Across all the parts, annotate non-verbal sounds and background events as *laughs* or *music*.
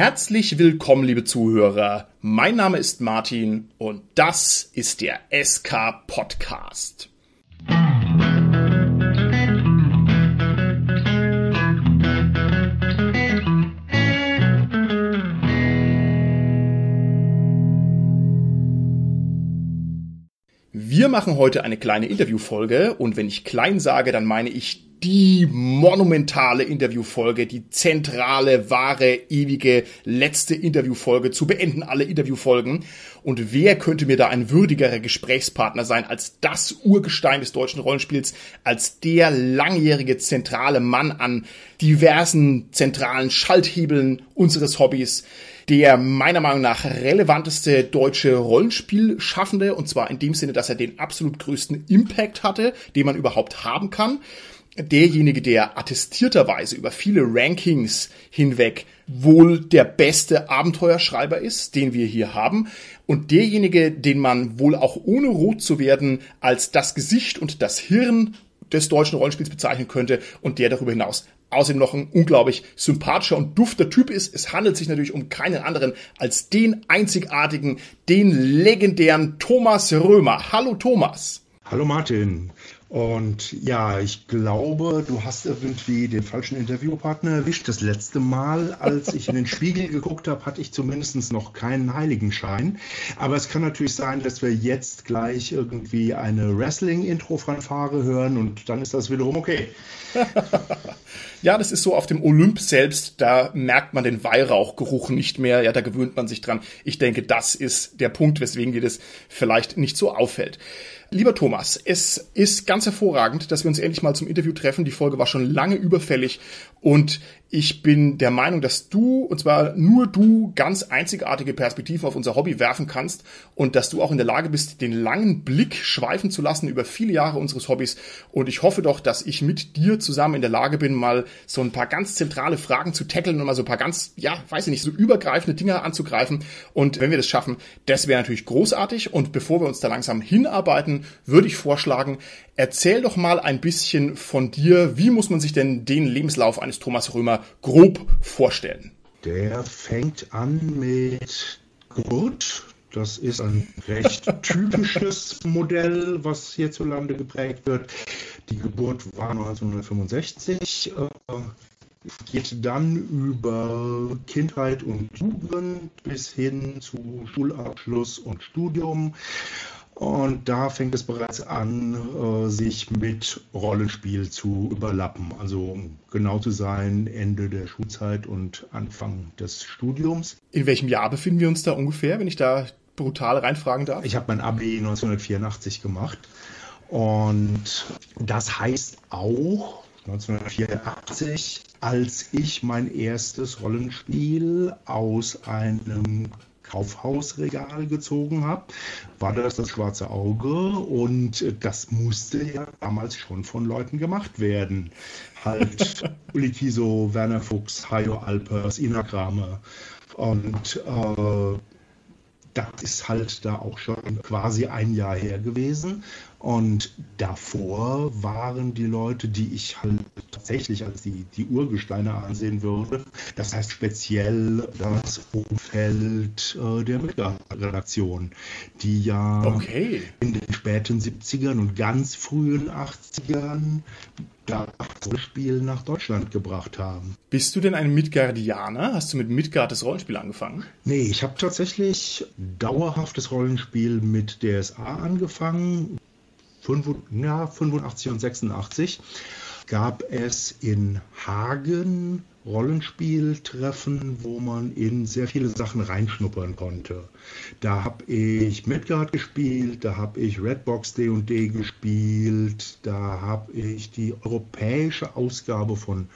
Herzlich willkommen, liebe Zuhörer. Mein Name ist Martin und das ist der SK Podcast. Wir machen heute eine kleine Interviewfolge und wenn ich klein sage, dann meine ich die monumentale Interviewfolge, die zentrale, wahre, ewige, letzte Interviewfolge. Zu beenden alle Interviewfolgen. Und wer könnte mir da ein würdigerer Gesprächspartner sein als das Urgestein des deutschen Rollenspiels, als der langjährige zentrale Mann an diversen zentralen Schalthebeln unseres Hobbys, der meiner Meinung nach relevanteste deutsche Rollenspielschaffende, und zwar in dem Sinne, dass er den absolut größten Impact hatte, den man überhaupt haben kann derjenige, der attestierterweise über viele Rankings hinweg wohl der beste Abenteuerschreiber ist, den wir hier haben, und derjenige, den man wohl auch ohne rot zu werden als das Gesicht und das Hirn des deutschen Rollenspiels bezeichnen könnte und der darüber hinaus außerdem noch ein unglaublich sympathischer und dufter Typ ist. Es handelt sich natürlich um keinen anderen als den einzigartigen, den legendären Thomas Römer. Hallo Thomas. Hallo Martin. Und ja, ich glaube, du hast irgendwie den falschen Interviewpartner erwischt. Das letzte Mal, als ich in den Spiegel geguckt habe, hatte ich zumindest noch keinen Heiligenschein. Aber es kann natürlich sein, dass wir jetzt gleich irgendwie eine Wrestling-Intro-Fanfare hören und dann ist das wiederum okay. *laughs* ja, das ist so auf dem Olymp selbst, da merkt man den Weihrauchgeruch nicht mehr. Ja, da gewöhnt man sich dran. Ich denke, das ist der Punkt, weswegen dir das vielleicht nicht so auffällt. Lieber Thomas, es ist ganz hervorragend, dass wir uns endlich mal zum Interview treffen. Die Folge war schon lange überfällig und ich bin der Meinung, dass du, und zwar nur du, ganz einzigartige Perspektiven auf unser Hobby werfen kannst und dass du auch in der Lage bist, den langen Blick schweifen zu lassen über viele Jahre unseres Hobbys. Und ich hoffe doch, dass ich mit dir zusammen in der Lage bin, mal so ein paar ganz zentrale Fragen zu tackeln und mal so ein paar ganz, ja, weiß ich nicht, so übergreifende Dinge anzugreifen. Und wenn wir das schaffen, das wäre natürlich großartig. Und bevor wir uns da langsam hinarbeiten, würde ich vorschlagen, erzähl doch mal ein bisschen von dir. Wie muss man sich denn den Lebenslauf eines Thomas Römer grob vorstellen? Der fängt an mit Geburt. Das ist ein recht typisches Modell, was hierzulande geprägt wird. Die Geburt war 1965 geht dann über Kindheit und Jugend bis hin zu Schulabschluss und Studium. Und da fängt es bereits an, äh, sich mit Rollenspiel zu überlappen. Also um genau zu sein, Ende der Schulzeit und Anfang des Studiums. In welchem Jahr befinden wir uns da ungefähr, wenn ich da brutal reinfragen darf? Ich habe mein Abi 1984 gemacht. Und das heißt auch 1984, als ich mein erstes Rollenspiel aus einem Kaufhausregal gezogen habe, war das das schwarze Auge und das musste ja damals schon von Leuten gemacht werden. Halt *laughs* Uli Kiso, Werner Fuchs, Hayo Alpers, Ina Kramer und äh, das ist halt da auch schon quasi ein Jahr her gewesen. Und davor waren die Leute, die ich halt tatsächlich als die, die Urgesteine ansehen würde. Das heißt speziell das Umfeld äh, der Midgard-Redaktion, die ja okay. in den späten 70ern und ganz frühen 80ern das Spiel nach Deutschland gebracht haben. Bist du denn ein Midgardianer? Hast du mit Midgard das Rollenspiel angefangen? Nee, ich habe tatsächlich dauerhaftes Rollenspiel mit DSA angefangen. 85 und 86 gab es in Hagen Rollenspieltreffen, wo man in sehr viele Sachen reinschnuppern konnte. Da habe ich Midgard gespielt, da habe ich Redbox D&D gespielt, da habe ich die europäische Ausgabe von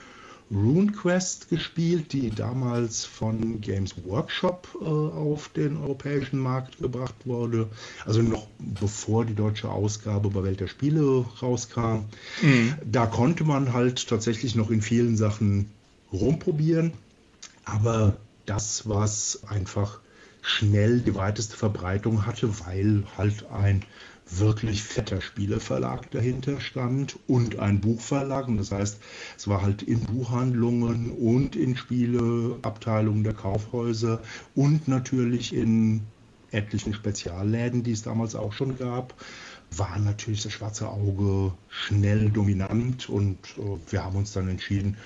RuneQuest gespielt, die damals von Games Workshop äh, auf den europäischen Markt gebracht wurde. Also noch bevor die deutsche Ausgabe bei Welt der Spiele rauskam. Mhm. Da konnte man halt tatsächlich noch in vielen Sachen rumprobieren. Aber das, was einfach schnell die weiteste Verbreitung hatte, weil halt ein wirklich fetter Spieleverlag dahinter stand und ein Buchverlag. Und das heißt, es war halt in Buchhandlungen und in Spieleabteilungen der Kaufhäuser und natürlich in etlichen Spezialläden, die es damals auch schon gab, war natürlich das schwarze Auge schnell dominant und äh, wir haben uns dann entschieden,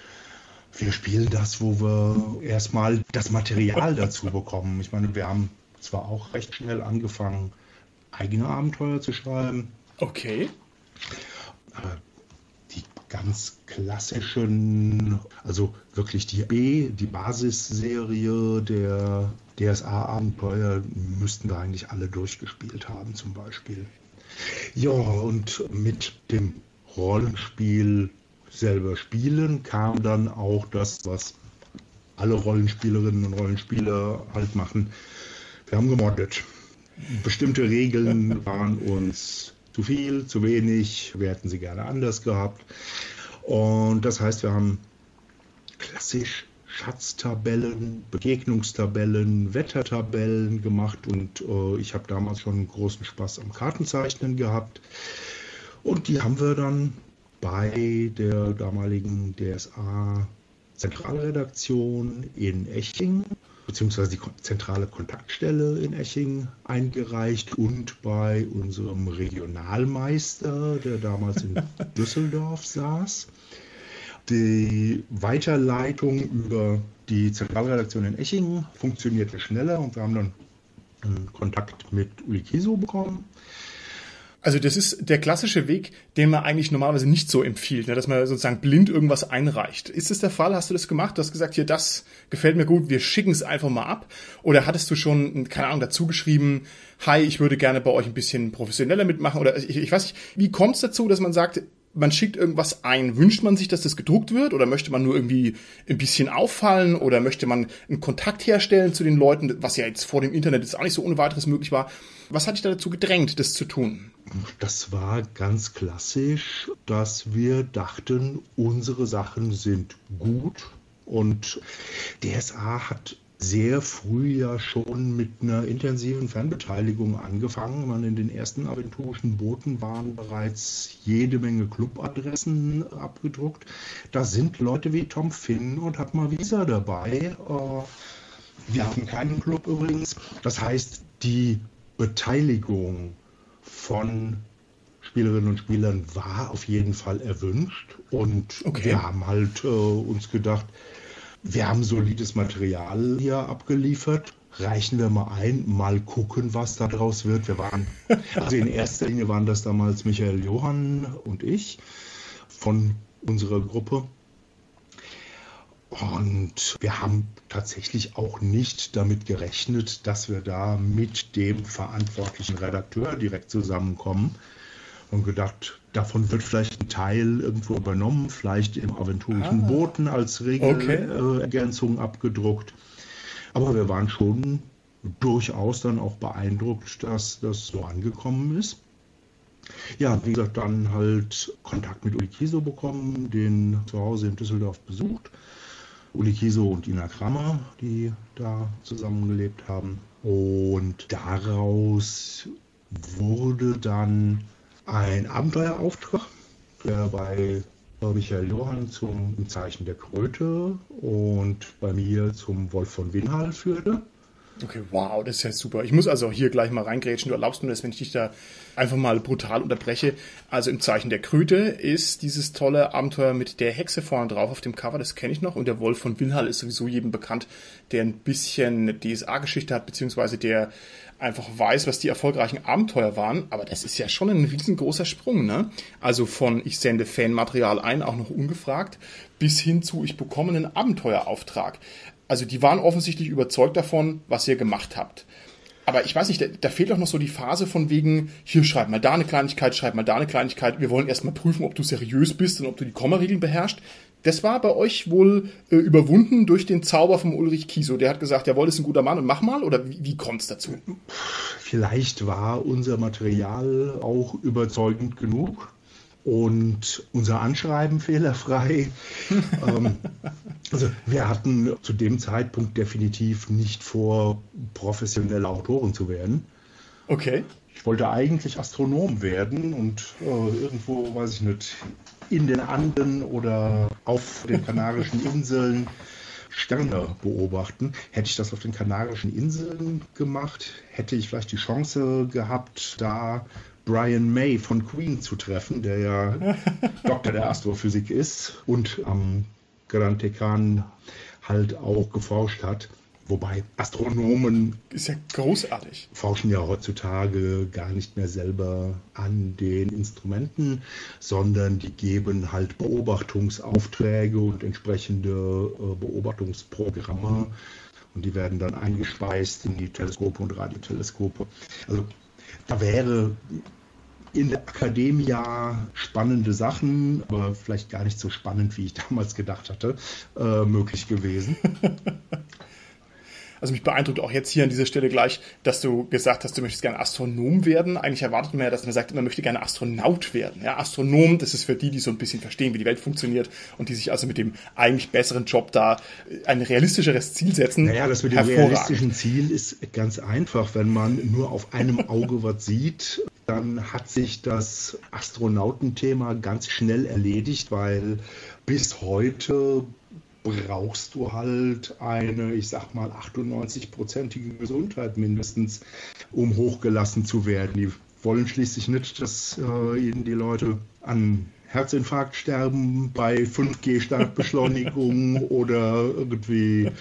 wir spielen das, wo wir erstmal das Material dazu bekommen. Ich meine, wir haben zwar auch recht schnell angefangen, eigene Abenteuer zu schreiben. Okay. Aber die ganz klassischen, also wirklich die B, die Basisserie der DSA-Abenteuer müssten wir eigentlich alle durchgespielt haben, zum Beispiel. Ja, und mit dem Rollenspiel selber spielen kam dann auch das, was alle Rollenspielerinnen und Rollenspieler halt machen. Wir haben gemoddet. Bestimmte Regeln waren uns zu viel, zu wenig. Wir hätten sie gerne anders gehabt. Und das heißt, wir haben klassisch Schatztabellen, Begegnungstabellen, Wettertabellen gemacht und äh, ich habe damals schon großen Spaß am Kartenzeichnen gehabt. Und die haben wir dann bei der damaligen DSA Zentralredaktion in Eching beziehungsweise die zentrale Kontaktstelle in Eching eingereicht und bei unserem Regionalmeister, der damals in *laughs* Düsseldorf saß. Die Weiterleitung über die Zentralredaktion in Eching funktionierte schneller und wir haben dann Kontakt mit Uli Kiso bekommen. Also das ist der klassische Weg, den man eigentlich normalerweise nicht so empfiehlt, ne? dass man sozusagen blind irgendwas einreicht. Ist das der Fall? Hast du das gemacht? Du hast gesagt, hier, das gefällt mir gut, wir schicken es einfach mal ab. Oder hattest du schon, keine Ahnung, dazu geschrieben, hi, ich würde gerne bei euch ein bisschen professioneller mitmachen? Oder ich, ich weiß nicht, wie kommt es dazu, dass man sagt, man schickt irgendwas ein. Wünscht man sich, dass das gedruckt wird oder möchte man nur irgendwie ein bisschen auffallen oder möchte man einen Kontakt herstellen zu den Leuten, was ja jetzt vor dem Internet jetzt auch nicht so ohne weiteres möglich war. Was hat dich da dazu gedrängt, das zu tun? Das war ganz klassisch, dass wir dachten, unsere Sachen sind gut und DSA hat sehr früh ja schon mit einer intensiven Fanbeteiligung angefangen. Man in den ersten aventurischen Booten waren bereits jede Menge Clubadressen abgedruckt. Da sind Leute wie Tom Finn und Hatma Visa dabei. Äh, wir haben keinen Club übrigens. Das heißt, die Beteiligung von Spielerinnen und Spielern war auf jeden Fall erwünscht. Und okay. wir haben halt äh, uns gedacht, wir haben solides Material hier abgeliefert. Reichen wir mal ein, mal gucken, was daraus wird. Wir waren, also in erster Linie waren das damals Michael Johann und ich von unserer Gruppe. Und wir haben tatsächlich auch nicht damit gerechnet, dass wir da mit dem verantwortlichen Redakteur direkt zusammenkommen und gedacht, davon wird vielleicht ein Teil irgendwo übernommen, vielleicht im aventurischen ah. Boten als Regelergänzung okay. äh, abgedruckt. Aber wir waren schon durchaus dann auch beeindruckt, dass das so angekommen ist. Ja, wie gesagt, dann halt Kontakt mit Uli Kiso bekommen, den zu Hause in Düsseldorf besucht. Uli Kiso und Ina Krammer, die da zusammengelebt haben. Und daraus wurde dann ein Abenteuerauftrag, der bei Michael Johann zum Zeichen der Kröte und bei mir zum Wolf von Winhal führte. Okay, wow, das ist ja super. Ich muss also hier gleich mal reingrätschen. Du erlaubst mir das, wenn ich dich da einfach mal brutal unterbreche. Also im Zeichen der Kröte ist dieses tolle Abenteuer mit der Hexe vorne drauf auf dem Cover, das kenne ich noch. Und der Wolf von Winhal ist sowieso jedem bekannt, der ein bisschen DSA-Geschichte hat, beziehungsweise der einfach weiß, was die erfolgreichen Abenteuer waren. Aber das ist ja schon ein riesengroßer Sprung, ne? Also von ich sende Fanmaterial ein, auch noch ungefragt, bis hin zu ich bekomme einen Abenteuerauftrag. Also die waren offensichtlich überzeugt davon, was ihr gemacht habt. Aber ich weiß nicht, da, da, fehlt auch noch so die Phase von wegen, hier schreib mal da eine Kleinigkeit, schreib mal da eine Kleinigkeit. Wir wollen erstmal prüfen, ob du seriös bist und ob du die Kommaregeln beherrschst. Das war bei euch wohl äh, überwunden durch den Zauber von Ulrich Kieso. Der hat gesagt, jawohl, ist ein guter Mann und mach mal. Oder wie, wie kommt es dazu? Vielleicht war unser Material auch überzeugend genug und unser Anschreiben fehlerfrei. *laughs* ähm, also wir hatten zu dem Zeitpunkt definitiv nicht vor, professionelle Autoren zu werden. Okay. ich wollte eigentlich Astronom werden und äh, irgendwo, weiß ich nicht, in den Anden oder auf den Kanarischen Inseln Sterne beobachten. Hätte ich das auf den Kanarischen Inseln gemacht, hätte ich vielleicht die Chance gehabt, da Brian May von Queen zu treffen, der ja *laughs* Doktor der Astrophysik ist und am Grand Tecan halt auch geforscht hat. Wobei Astronomen ist ja großartig. Forschen ja heutzutage gar nicht mehr selber an den Instrumenten, sondern die geben halt Beobachtungsaufträge und entsprechende äh, Beobachtungsprogramme und die werden dann eingespeist in die Teleskope und Radioteleskope. Also da wäre in der Akademie spannende Sachen, aber vielleicht gar nicht so spannend, wie ich damals gedacht hatte, äh, möglich gewesen. *laughs* Also mich beeindruckt auch jetzt hier an dieser Stelle gleich, dass du gesagt hast, du möchtest gerne Astronom werden. Eigentlich erwartet man ja, dass man sagt, man möchte gerne Astronaut werden. Ja, Astronom, das ist für die, die so ein bisschen verstehen, wie die Welt funktioniert und die sich also mit dem eigentlich besseren Job da ein realistischeres Ziel setzen. Naja, das mit dem realistischen Ziel ist ganz einfach. Wenn man nur auf einem Auge was sieht, dann hat sich das Astronautenthema ganz schnell erledigt, weil bis heute brauchst du halt eine, ich sag mal, 98-prozentige Gesundheit mindestens, um hochgelassen zu werden. Die wollen schließlich nicht, dass äh, ihnen die Leute an Herzinfarkt sterben bei 5G-Startbeschleunigung *laughs* oder irgendwie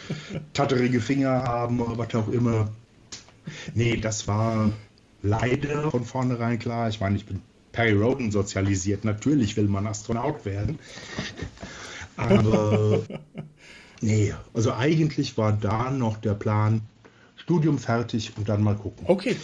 tatterige Finger haben oder was auch immer. Nee, das war leider von vornherein klar. Ich meine, ich bin Perry Roden sozialisiert. Natürlich will man Astronaut werden. Aber *laughs* nee, also eigentlich war da noch der Plan, Studium fertig und dann mal gucken. Okay.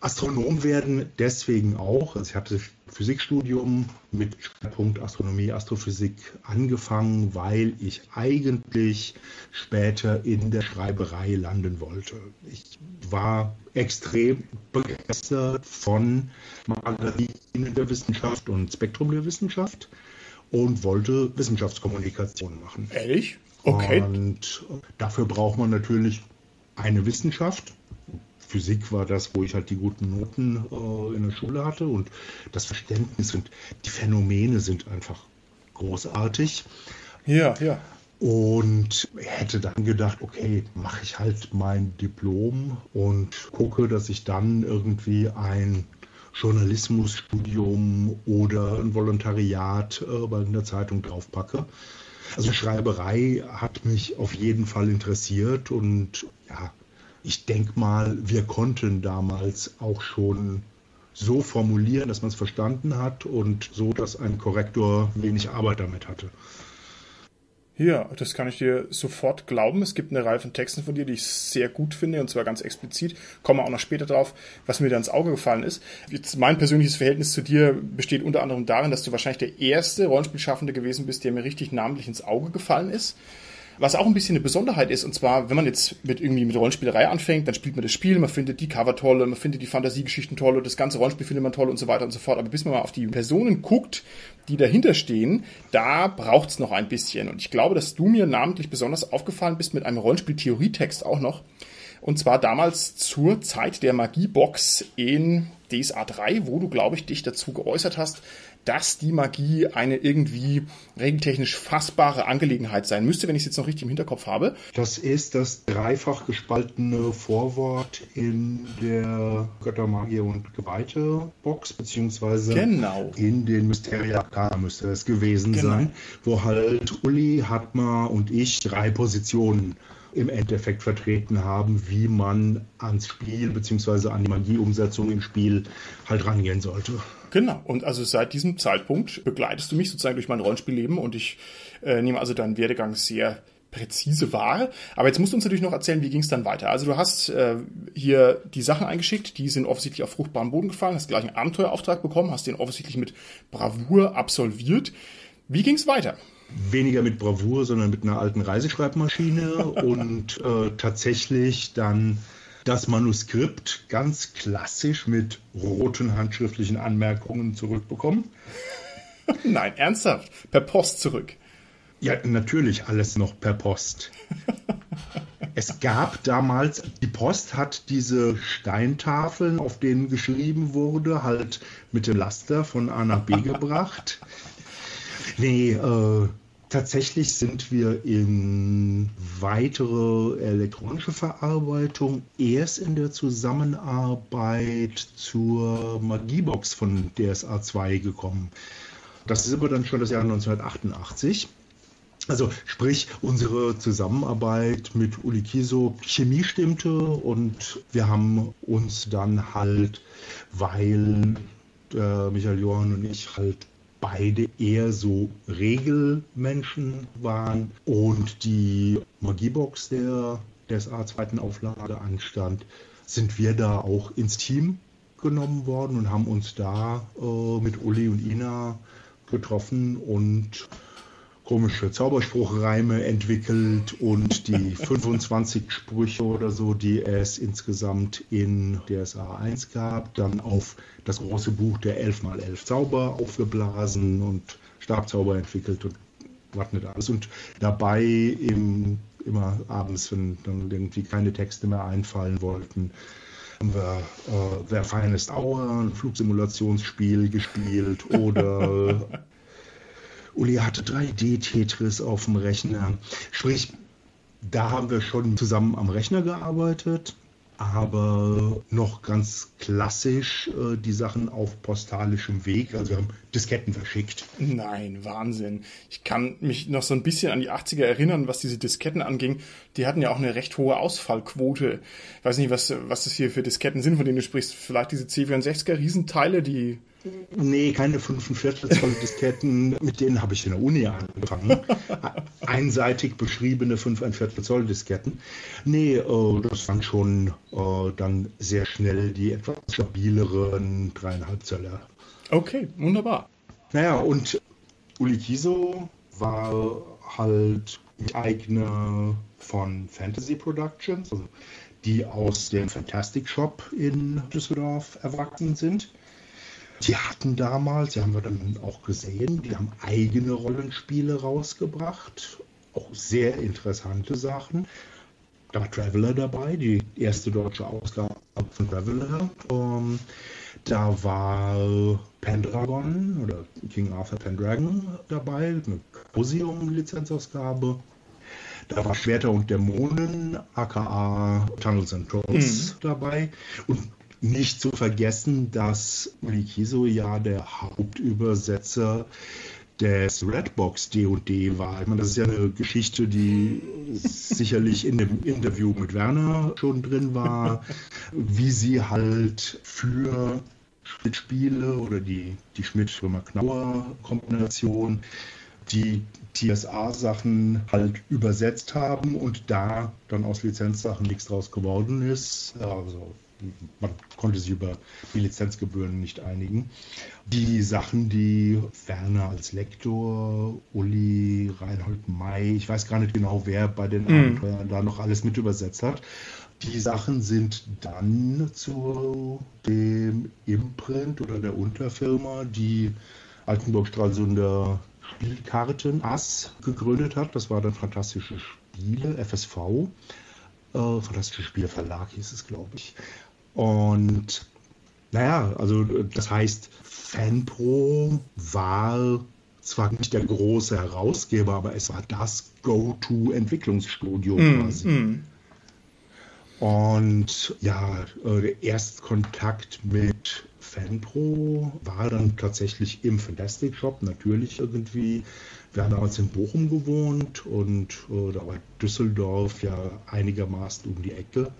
Astronom werden deswegen auch. Also ich hatte Physikstudium mit Schwerpunkt Astronomie, Astrophysik angefangen, weil ich eigentlich später in der Schreiberei landen wollte. Ich war extrem begeistert von Magazinen der Wissenschaft und Spektrum der Wissenschaft und wollte Wissenschaftskommunikation machen. Ehrlich? Okay. Und dafür braucht man natürlich eine Wissenschaft. Physik war das, wo ich halt die guten Noten äh, in der Schule hatte und das Verständnis und die Phänomene sind einfach großartig. Ja, ja. Und hätte dann gedacht, okay, mache ich halt mein Diplom und gucke, dass ich dann irgendwie ein Journalismusstudium oder ein Volontariat äh, bei einer Zeitung draufpacke. Also Schreiberei hat mich auf jeden Fall interessiert und ja, ich denke mal, wir konnten damals auch schon so formulieren, dass man es verstanden hat und so, dass ein Korrektor wenig Arbeit damit hatte. Ja, das kann ich dir sofort glauben. Es gibt eine Reihe von Texten von dir, die ich sehr gut finde, und zwar ganz explizit. Komme auch noch später drauf, was mir da ins Auge gefallen ist. Jetzt mein persönliches Verhältnis zu dir besteht unter anderem darin, dass du wahrscheinlich der erste Rollenspielschaffende gewesen bist, der mir richtig namentlich ins Auge gefallen ist. Was auch ein bisschen eine Besonderheit ist, und zwar, wenn man jetzt mit irgendwie mit Rollenspielerei anfängt, dann spielt man das Spiel, man findet die Cover toll, man findet die Fantasiegeschichten toll und das ganze Rollenspiel findet man toll und so weiter und so fort. Aber bis man mal auf die Personen guckt, die dahinter stehen, da braucht's noch ein bisschen. Und ich glaube, dass du mir namentlich besonders aufgefallen bist mit einem Rollenspiel-Theorietext auch noch. Und zwar damals zur Zeit der Magiebox in DSA 3, wo du, glaube ich, dich dazu geäußert hast, dass die Magie eine irgendwie regeltechnisch fassbare Angelegenheit sein müsste, wenn ich es jetzt noch richtig im Hinterkopf habe. Das ist das dreifach gespaltene Vorwort in der Göttermagier und Geweihte Box, beziehungsweise genau. in den Mysteria Arcana müsste es gewesen genau. sein, wo halt Uli, Hatma und ich drei Positionen im Endeffekt vertreten haben, wie man ans Spiel bzw. an die Magieumsetzung im Spiel halt rangehen sollte. Genau, und also seit diesem Zeitpunkt begleitest du mich sozusagen durch mein Rollenspielleben und ich äh, nehme also deinen Werdegang sehr präzise wahr. Aber jetzt musst du uns natürlich noch erzählen, wie ging es dann weiter. Also du hast äh, hier die Sachen eingeschickt, die sind offensichtlich auf fruchtbaren Boden gefallen, hast gleich einen Abenteuerauftrag bekommen, hast den offensichtlich mit Bravour absolviert. Wie ging es weiter? weniger mit Bravour, sondern mit einer alten Reiseschreibmaschine *laughs* und äh, tatsächlich dann das Manuskript ganz klassisch mit roten handschriftlichen Anmerkungen zurückbekommen. *laughs* Nein, ernsthaft? Per Post zurück? Ja, natürlich alles noch per Post. es gab damals, die Post hat diese Steintafeln, auf denen geschrieben wurde, halt mit dem Laster von A nach B *laughs* gebracht. Nee, äh, tatsächlich sind wir in weitere elektronische Verarbeitung erst in der Zusammenarbeit zur Magiebox von DSA 2 gekommen. Das ist aber dann schon das Jahr 1988. Also sprich, unsere Zusammenarbeit mit Uli Kiso Chemie stimmte und wir haben uns dann halt, weil äh, Michael Johann und ich halt beide eher so Regelmenschen waren und die Magiebox der DSA zweiten Auflage anstand, sind wir da auch ins Team genommen worden und haben uns da äh, mit Uli und Ina getroffen und komische Zauberspruchreime entwickelt und die *laughs* 25 Sprüche oder so, die es insgesamt in DSA 1 gab, dann auf das große Buch der 11x11 Zauber aufgeblasen und Stabzauber entwickelt und was nicht alles. Und dabei im, immer abends, wenn dann irgendwie keine Texte mehr einfallen wollten, haben wir äh, Wer Finest Hour, ein Flugsimulationsspiel gespielt oder *laughs* Uli hatte 3D-Tetris auf dem Rechner. Sprich, da haben wir schon zusammen am Rechner gearbeitet, aber noch ganz klassisch äh, die Sachen auf postalischem Weg. Also wir haben Disketten verschickt. Nein, Wahnsinn. Ich kann mich noch so ein bisschen an die 80er erinnern, was diese Disketten anging. Die hatten ja auch eine recht hohe Ausfallquote. Ich weiß nicht, was, was das hier für Disketten sind, von denen du sprichst. Vielleicht diese C64er Riesenteile, die Nee, keine 45 Zoll Disketten, mit denen habe ich in der Uni angefangen. *laughs* Einseitig beschriebene 5,25 Zoll Disketten. Nee, äh, das waren schon äh, dann sehr schnell die etwas stabileren 3,5 Zöller. Okay, wunderbar. Naja, und Uli Kiso war halt Eigner von Fantasy Productions, also die aus dem Fantastic Shop in Düsseldorf erwachsen sind. Die hatten damals, die haben wir dann auch gesehen, die haben eigene Rollenspiele rausgebracht, auch sehr interessante Sachen. Da war Traveler dabei, die erste deutsche Ausgabe von Traveler. Ähm, da war Pendragon oder King Arthur Pendragon dabei, eine Museum-Lizenzausgabe. Da war Schwerter und Dämonen, aka Tunnels and Trolls mhm. dabei. Und nicht zu vergessen, dass Ulikiso ja der Hauptübersetzer des Redbox D&D war. Ich meine, das ist ja eine Geschichte, die sicherlich in dem Interview mit Werner schon drin war, wie sie halt für Schmidt-Spiele oder die, die Schmidt-Römer-Knauer-Kombination die TSA-Sachen halt übersetzt haben und da dann aus Lizenzsachen nichts draus geworden ist. Also man konnte sich über die Lizenzgebühren nicht einigen. Die Sachen, die Werner als Lektor, Uli, Reinhold May, ich weiß gar nicht genau, wer bei den mhm. Abenteuern da noch alles mit übersetzt hat. Die Sachen sind dann zu dem Imprint oder der Unterfirma, die Altenburg-Stralsunder Spielkarten Ass gegründet hat. Das war dann Fantastische Spiele, FSV. Äh, Fantastische Spiele Verlag hieß es, glaube ich. Und naja, also das heißt, FanPro war zwar nicht der große Herausgeber, aber es war das Go-To-Entwicklungsstudio mm, quasi. Mm. Und ja, äh, der Erstkontakt mit FanPro war dann tatsächlich im Fantastic Shop, natürlich irgendwie. Wir haben damals in Bochum gewohnt und äh, da war Düsseldorf ja einigermaßen um die Ecke.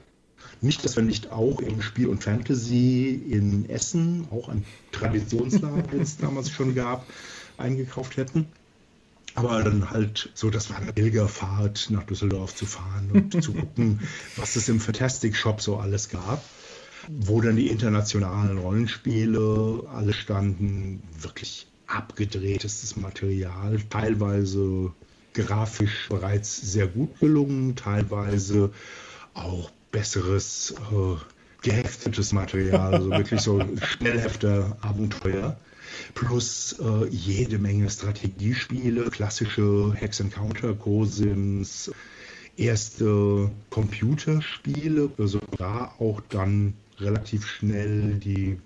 Nicht, dass wir nicht auch im Spiel und Fantasy in Essen, auch ein Traditionsladen, den es *laughs* damals schon gab, eingekauft hätten. Aber dann halt so, das war eine Pilgerfahrt nach Düsseldorf zu fahren und *laughs* zu gucken, was es im Fantastic Shop so alles gab. Wo dann die internationalen Rollenspiele alle standen, wirklich abgedrehtestes Material, teilweise grafisch bereits sehr gut gelungen, teilweise auch besseres äh, geheftetes Material, also wirklich so *laughs* schnellhefter Abenteuer. Plus äh, jede Menge Strategiespiele, klassische Hex Encounter, Cosims, erste Computerspiele, also da auch dann relativ schnell die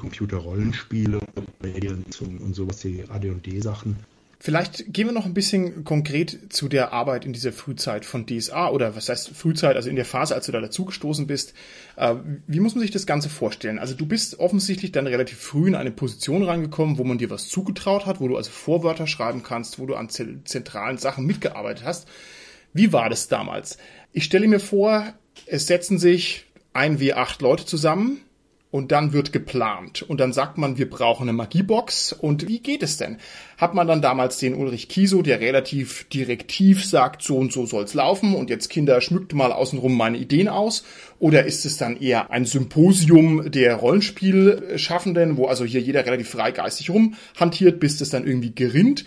Computer-Rollenspiele und, und sowas, die AD&D-Sachen. Vielleicht gehen wir noch ein bisschen konkret zu der Arbeit in dieser Frühzeit von DSA oder was heißt Frühzeit, also in der Phase, als du da dazugestoßen bist. Äh, wie muss man sich das Ganze vorstellen? Also du bist offensichtlich dann relativ früh in eine Position reingekommen, wo man dir was zugetraut hat, wo du also Vorwörter schreiben kannst, wo du an zentralen Sachen mitgearbeitet hast. Wie war das damals? Ich stelle mir vor, es setzen sich ein W8 Leute zusammen und dann wird geplant und dann sagt man, wir brauchen eine Magiebox und wie geht es denn? Hat man dann damals den Ulrich Kiso, der relativ direktiv sagt, so und so soll's laufen und jetzt Kinder schmückt mal außenrum meine Ideen aus oder ist es dann eher ein Symposium der Rollenspielschaffenden, wo also hier jeder relativ freigeistig rumhantiert, bis es dann irgendwie gerinnt?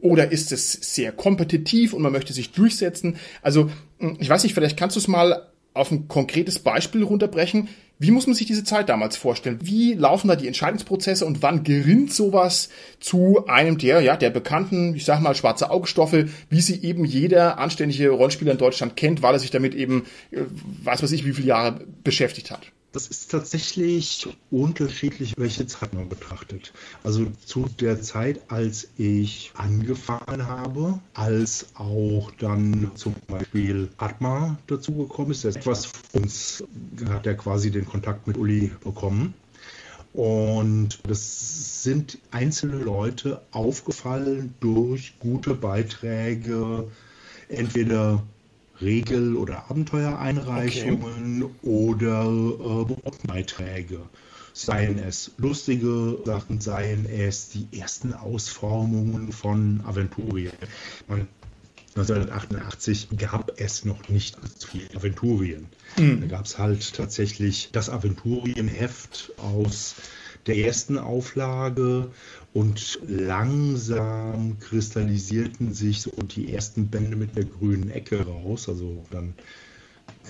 Oder ist es sehr kompetitiv und man möchte sich durchsetzen? Also, ich weiß nicht, vielleicht kannst du es mal auf ein konkretes Beispiel runterbrechen. Wie muss man sich diese Zeit damals vorstellen? Wie laufen da die Entscheidungsprozesse und wann gerinnt sowas zu einem der, ja, der bekannten, ich sag mal, schwarze Augstoffe, wie sie eben jeder anständige Rollenspieler in Deutschland kennt, weil er sich damit eben, äh, weiß was ich, wie viele Jahre beschäftigt hat? Das ist tatsächlich unterschiedlich, welche Zeit man betrachtet. Also zu der Zeit, als ich angefangen habe, als auch dann zum Beispiel Atma dazugekommen ist, der etwas uns hat er quasi den Kontakt mit Uli bekommen. Und das sind einzelne Leute aufgefallen durch gute Beiträge, entweder Regel- oder Abenteuereinreichungen okay. oder äh, Beiträge. Seien es lustige Sachen, seien es die ersten Ausformungen von Aventurien. Man, 1988 gab es noch nicht so viele Aventurien. Mhm. Da gab es halt tatsächlich das Aventurienheft aus der ersten Auflage und langsam kristallisierten sich so die ersten Bände mit der grünen Ecke raus. Also dann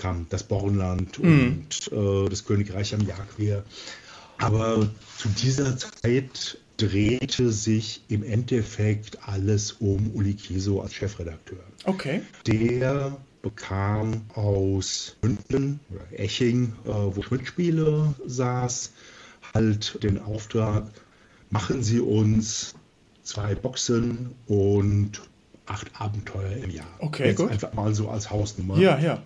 kam das Bornland mhm. und äh, das Königreich am Jagdwehr. Aber zu dieser Zeit drehte sich im Endeffekt alles um Uli Kiso als Chefredakteur. Okay. Der bekam aus München oder Eching, äh, wo Schmidt-Spiele saß, halt den Auftrag, machen Sie uns zwei Boxen und acht Abenteuer im Jahr. Okay, Jetzt gut. Einfach mal so als Hausnummer. Ja, ja.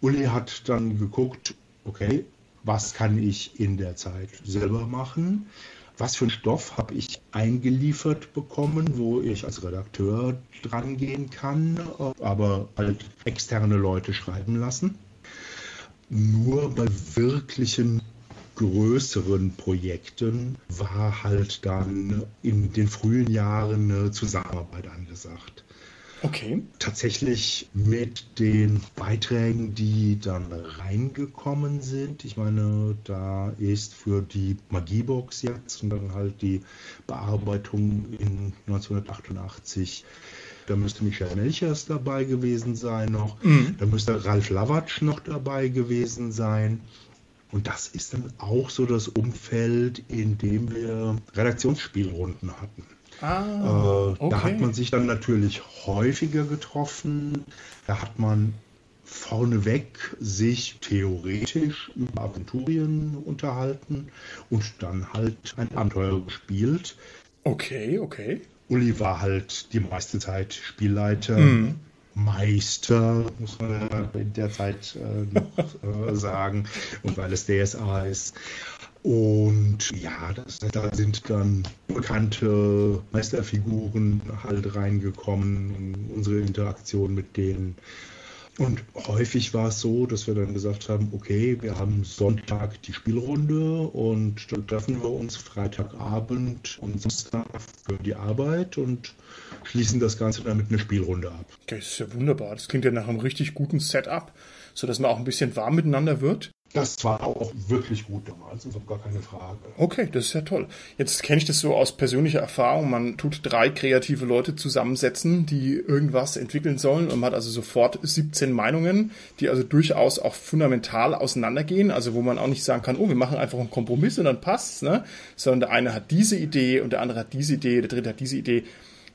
Uli hat dann geguckt, okay, was kann ich in der Zeit selber machen? Was für einen Stoff habe ich eingeliefert bekommen, wo ich als Redakteur dran gehen kann, aber halt externe Leute schreiben lassen? Nur bei wirklichen größeren Projekten war halt dann in den frühen Jahren eine Zusammenarbeit angesagt. Okay. Tatsächlich mit den Beiträgen, die dann reingekommen sind. Ich meine, da ist für die Magiebox jetzt und dann halt die Bearbeitung in 1988 da müsste Michael Melchers dabei gewesen sein noch. Mhm. Da müsste Ralf Lawatsch noch dabei gewesen sein. Und das ist dann auch so das Umfeld, in dem wir Redaktionsspielrunden hatten. Ah, okay. Da hat man sich dann natürlich häufiger getroffen. Da hat man vorneweg sich theoretisch über Aventurien unterhalten und dann halt ein Abenteuer gespielt. Okay, okay. Uli war halt die meiste Zeit Spielleiter. Mhm. Meister, muss man in der Zeit äh, noch *laughs* äh, sagen, und weil es DSA ist. Und ja, das, da sind dann bekannte Meisterfiguren halt reingekommen, unsere Interaktion mit denen. Und häufig war es so, dass wir dann gesagt haben, okay, wir haben Sonntag die Spielrunde und dann treffen wir uns Freitagabend und Samstag für die Arbeit und schließen das Ganze dann mit einer Spielrunde ab. Das ist ja wunderbar. Das klingt ja nach einem richtig guten Setup, sodass man auch ein bisschen warm miteinander wird. Das war auch wirklich gut damals, ist auch gar keine Frage. Okay, das ist ja toll. Jetzt kenne ich das so aus persönlicher Erfahrung. Man tut drei kreative Leute zusammensetzen, die irgendwas entwickeln sollen und man hat also sofort 17 Meinungen, die also durchaus auch fundamental auseinandergehen. Also wo man auch nicht sagen kann, oh, wir machen einfach einen Kompromiss und dann passt's, ne? Sondern der eine hat diese Idee und der andere hat diese Idee, der dritte hat diese Idee.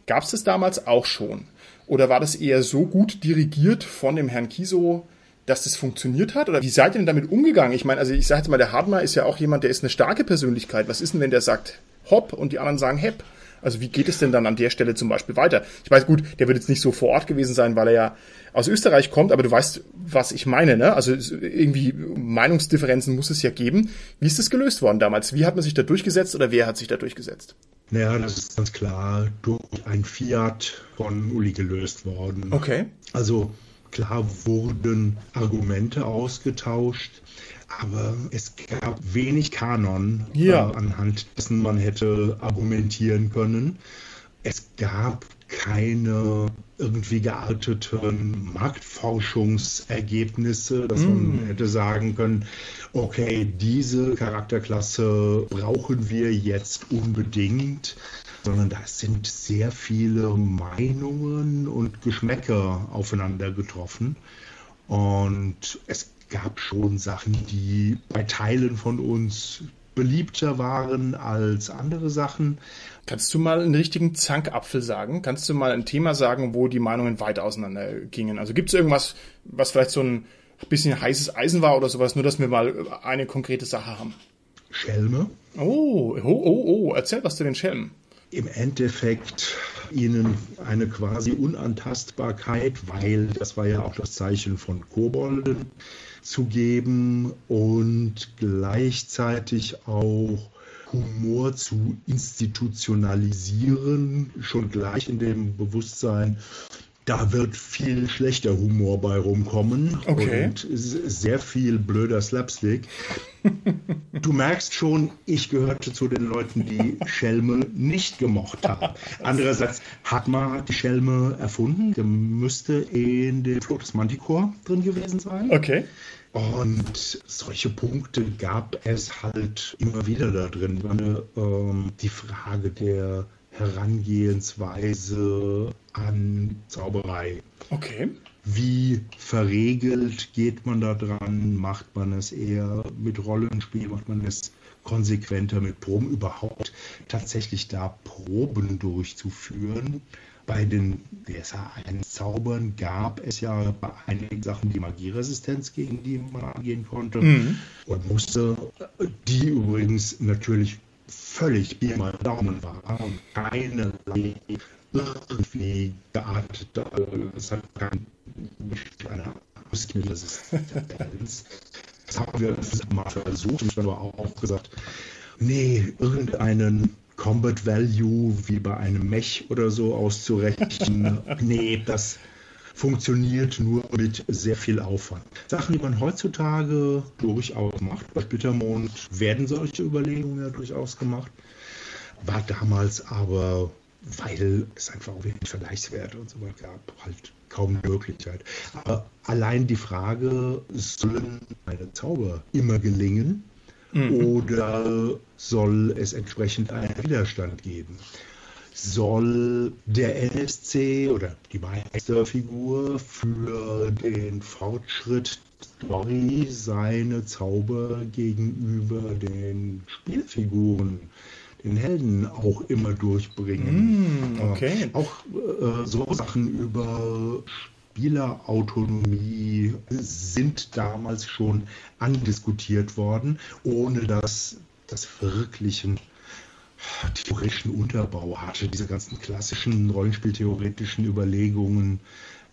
Gab es das damals auch schon? Oder war das eher so gut dirigiert von dem Herrn Kiso, dass das funktioniert hat? Oder wie seid ihr denn damit umgegangen? Ich meine, also ich sage jetzt mal, der Hartmar ist ja auch jemand, der ist eine starke Persönlichkeit. Was ist denn, wenn der sagt Hopp und die anderen sagen Hepp? Also wie geht es denn dann an der Stelle zum Beispiel weiter? Ich weiß gut, der wird jetzt nicht so vor Ort gewesen sein, weil er ja aus Österreich kommt, aber du weißt, was ich meine, ne? Also irgendwie Meinungsdifferenzen muss es ja geben. Wie ist das gelöst worden damals? Wie hat man sich da durchgesetzt oder wer hat sich da durchgesetzt? Naja, das ist ganz klar durch ein Fiat von Uli gelöst worden. Okay. Also klar wurden Argumente ausgetauscht, aber es gab wenig Kanon, ja. äh, anhand dessen man hätte argumentieren können. Es gab keine irgendwie gearteten Marktforschungsergebnisse, dass mm. man hätte sagen können, okay, diese Charakterklasse brauchen wir jetzt unbedingt, sondern da sind sehr viele Meinungen und Geschmäcker aufeinander getroffen. Und es gab schon Sachen, die bei Teilen von uns beliebter waren als andere Sachen. Kannst du mal einen richtigen Zankapfel sagen? Kannst du mal ein Thema sagen, wo die Meinungen weit auseinander gingen? Also gibt es irgendwas, was vielleicht so ein bisschen heißes Eisen war oder sowas, nur dass wir mal eine konkrete Sache haben? Schelme. Oh, oh, oh, oh, erzähl was zu den Schelmen. Im Endeffekt ihnen eine quasi Unantastbarkeit, weil das war ja auch das Zeichen von Kobolden, zu geben und gleichzeitig auch Humor zu institutionalisieren, schon gleich in dem Bewusstsein, da wird viel schlechter Humor bei rumkommen okay. und sehr viel blöder Slapstick. *laughs* Du merkst schon, ich gehörte zu den Leuten, die Schelme nicht gemocht haben. Andererseits hat man die Schelme erfunden. Der müsste in dem Flotus Manticore drin gewesen sein. Okay. Und solche Punkte gab es halt immer wieder da drin. Meine, ähm, die Frage der Herangehensweise an Zauberei. Okay. Wie verregelt geht man da dran? Macht man es eher mit Rollenspiel? Macht man es konsequenter mit Proben? Überhaupt tatsächlich da Proben durchzuführen? Bei den DSA-1-Zaubern gab es ja bei einigen Sachen die Magieresistenz, gegen die man angehen konnte. Mhm. Und musste die übrigens natürlich völlig Bier mal Daumen war und keine irgendwie geartete, es hat keine Muskelresistenz. Das haben wir mal versucht und ich habe aber auch gesagt, nee, irgendeinen Combat Value wie bei einem Mech oder so auszurechnen. nee, das funktioniert nur mit sehr viel Aufwand. Sachen, die man heutzutage durchaus macht. Bei Bittermond werden solche Überlegungen ja durchaus gemacht. War damals aber, weil es einfach auch wenig Vergleichswerte und so weiter gab, halt kaum Möglichkeit. Aber allein die Frage, sollen meine Zauber immer gelingen? Mhm. Oder soll es entsprechend einen Widerstand geben? Soll der NSC oder die Meisterfigur für den Fortschritt Story seine Zauber gegenüber den Spielfiguren, den Helden auch immer durchbringen? Mm, okay. Äh, auch äh, so Sachen über Spielerautonomie sind damals schon andiskutiert worden, ohne dass das wirklichen theoretischen Unterbau hatte. Diese ganzen klassischen Rollenspieltheoretischen Überlegungen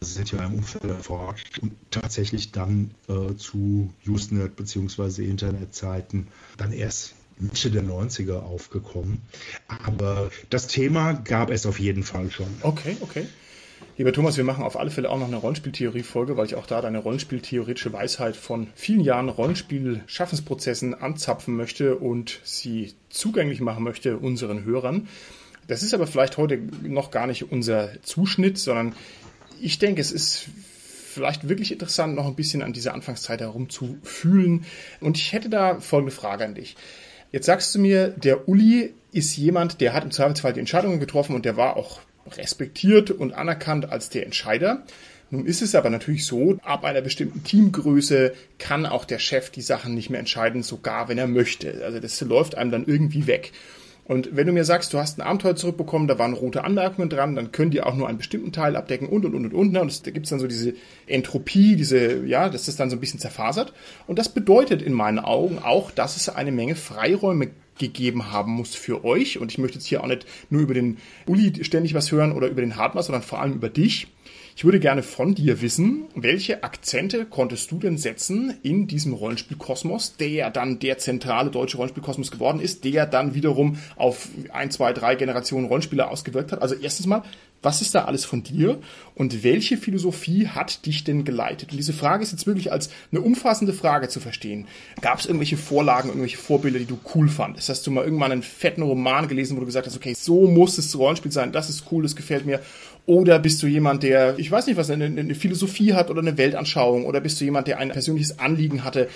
sind ja im Umfeld erforscht und tatsächlich dann äh, zu Usenet bzw. Internetzeiten dann erst Mitte der 90er aufgekommen. Aber das Thema gab es auf jeden Fall schon. Okay, okay. Lieber Thomas, wir machen auf alle Fälle auch noch eine Rollenspieltheorie-Folge, weil ich auch da deine Rollenspieltheoretische Weisheit von vielen Jahren Rollenspiel-Schaffensprozessen anzapfen möchte und sie zugänglich machen möchte unseren Hörern. Das ist aber vielleicht heute noch gar nicht unser Zuschnitt, sondern ich denke, es ist vielleicht wirklich interessant, noch ein bisschen an dieser Anfangszeit herumzufühlen. Und ich hätte da folgende Frage an dich. Jetzt sagst du mir, der Uli ist jemand, der hat im Zweifelsfall die Entscheidungen getroffen und der war auch respektiert und anerkannt als der Entscheider. Nun ist es aber natürlich so, ab einer bestimmten Teamgröße kann auch der Chef die Sachen nicht mehr entscheiden, sogar wenn er möchte. Also das läuft einem dann irgendwie weg. Und wenn du mir sagst, du hast ein Abenteuer zurückbekommen, da waren rote Anmerkungen dran, dann können die auch nur einen bestimmten Teil abdecken und und und und und. Ne? Und das, da gibt's dann so diese Entropie, diese, ja, das ist dann so ein bisschen zerfasert. Und das bedeutet in meinen Augen auch, dass es eine Menge Freiräume gegeben haben muss für euch. Und ich möchte jetzt hier auch nicht nur über den Uli ständig was hören oder über den Hardmar, sondern vor allem über dich. Ich würde gerne von dir wissen, welche Akzente konntest du denn setzen in diesem Rollenspielkosmos, der ja dann der zentrale deutsche Rollenspielkosmos geworden ist, der dann wiederum auf ein, zwei, drei Generationen Rollenspieler ausgewirkt hat. Also erstens mal, was ist da alles von dir und welche Philosophie hat dich denn geleitet? Und diese Frage ist jetzt wirklich als eine umfassende Frage zu verstehen. Gab es irgendwelche Vorlagen, irgendwelche Vorbilder, die du cool fandest? Hast du mal irgendwann einen fetten Roman gelesen, wo du gesagt hast, okay, so muss es Rollenspiel sein, das ist cool, das gefällt mir? Oder bist du jemand, der, ich weiß nicht was, eine, eine Philosophie hat oder eine Weltanschauung? Oder bist du jemand, der ein persönliches Anliegen hatte?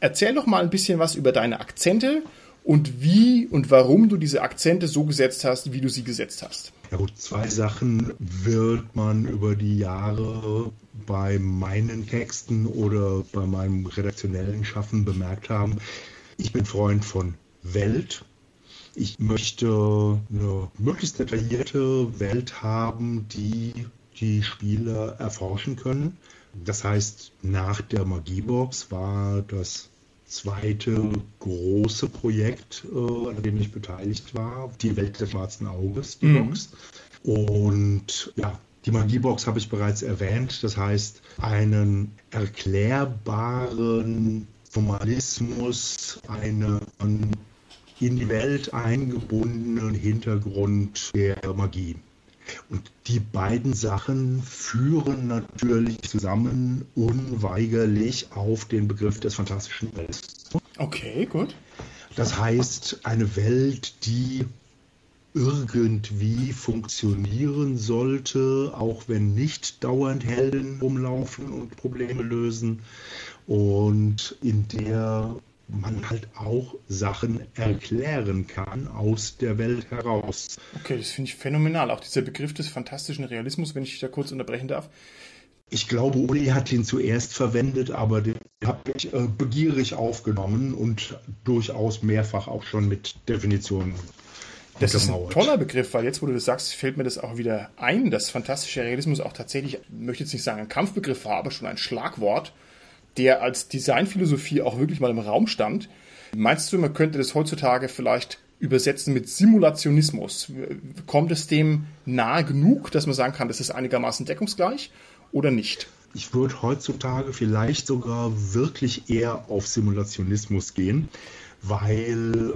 Erzähl doch mal ein bisschen was über deine Akzente und wie und warum du diese Akzente so gesetzt hast, wie du sie gesetzt hast. Ja gut, zwei Sachen wird man über die Jahre bei meinen Texten oder bei meinem redaktionellen Schaffen bemerkt haben. Ich bin Freund von Welt. Ich möchte eine möglichst detaillierte Welt haben, die die Spieler erforschen können. Das heißt, nach der Magiebox war das zweite große Projekt, äh, an dem ich beteiligt war, die Welt des schwarzen Auges, die mhm. Box. Und ja, die Magiebox habe ich bereits erwähnt, das heißt einen erklärbaren Formalismus, einen in die Welt eingebundenen Hintergrund der Magie. Und die beiden Sachen führen natürlich zusammen unweigerlich auf den Begriff des fantastischen Welts. Okay, gut. Das heißt, eine Welt, die irgendwie funktionieren sollte, auch wenn nicht dauernd Helden rumlaufen und Probleme lösen und in der man halt auch Sachen erklären kann aus der Welt heraus. Okay, das finde ich phänomenal. Auch dieser Begriff des fantastischen Realismus, wenn ich dich da kurz unterbrechen darf. Ich glaube, Uli hat ihn zuerst verwendet, aber den habe ich äh, begierig aufgenommen und durchaus mehrfach auch schon mit Definitionen das ist ein toller Begriff, weil jetzt, wo du das sagst, fällt mir das auch wieder ein, dass fantastischer Realismus auch tatsächlich, ich möchte jetzt nicht sagen ein Kampfbegriff war, aber schon ein Schlagwort der als Designphilosophie auch wirklich mal im Raum stand. Meinst du, man könnte das heutzutage vielleicht übersetzen mit Simulationismus? Kommt es dem nahe genug, dass man sagen kann, das ist einigermaßen deckungsgleich oder nicht? Ich würde heutzutage vielleicht sogar wirklich eher auf Simulationismus gehen, weil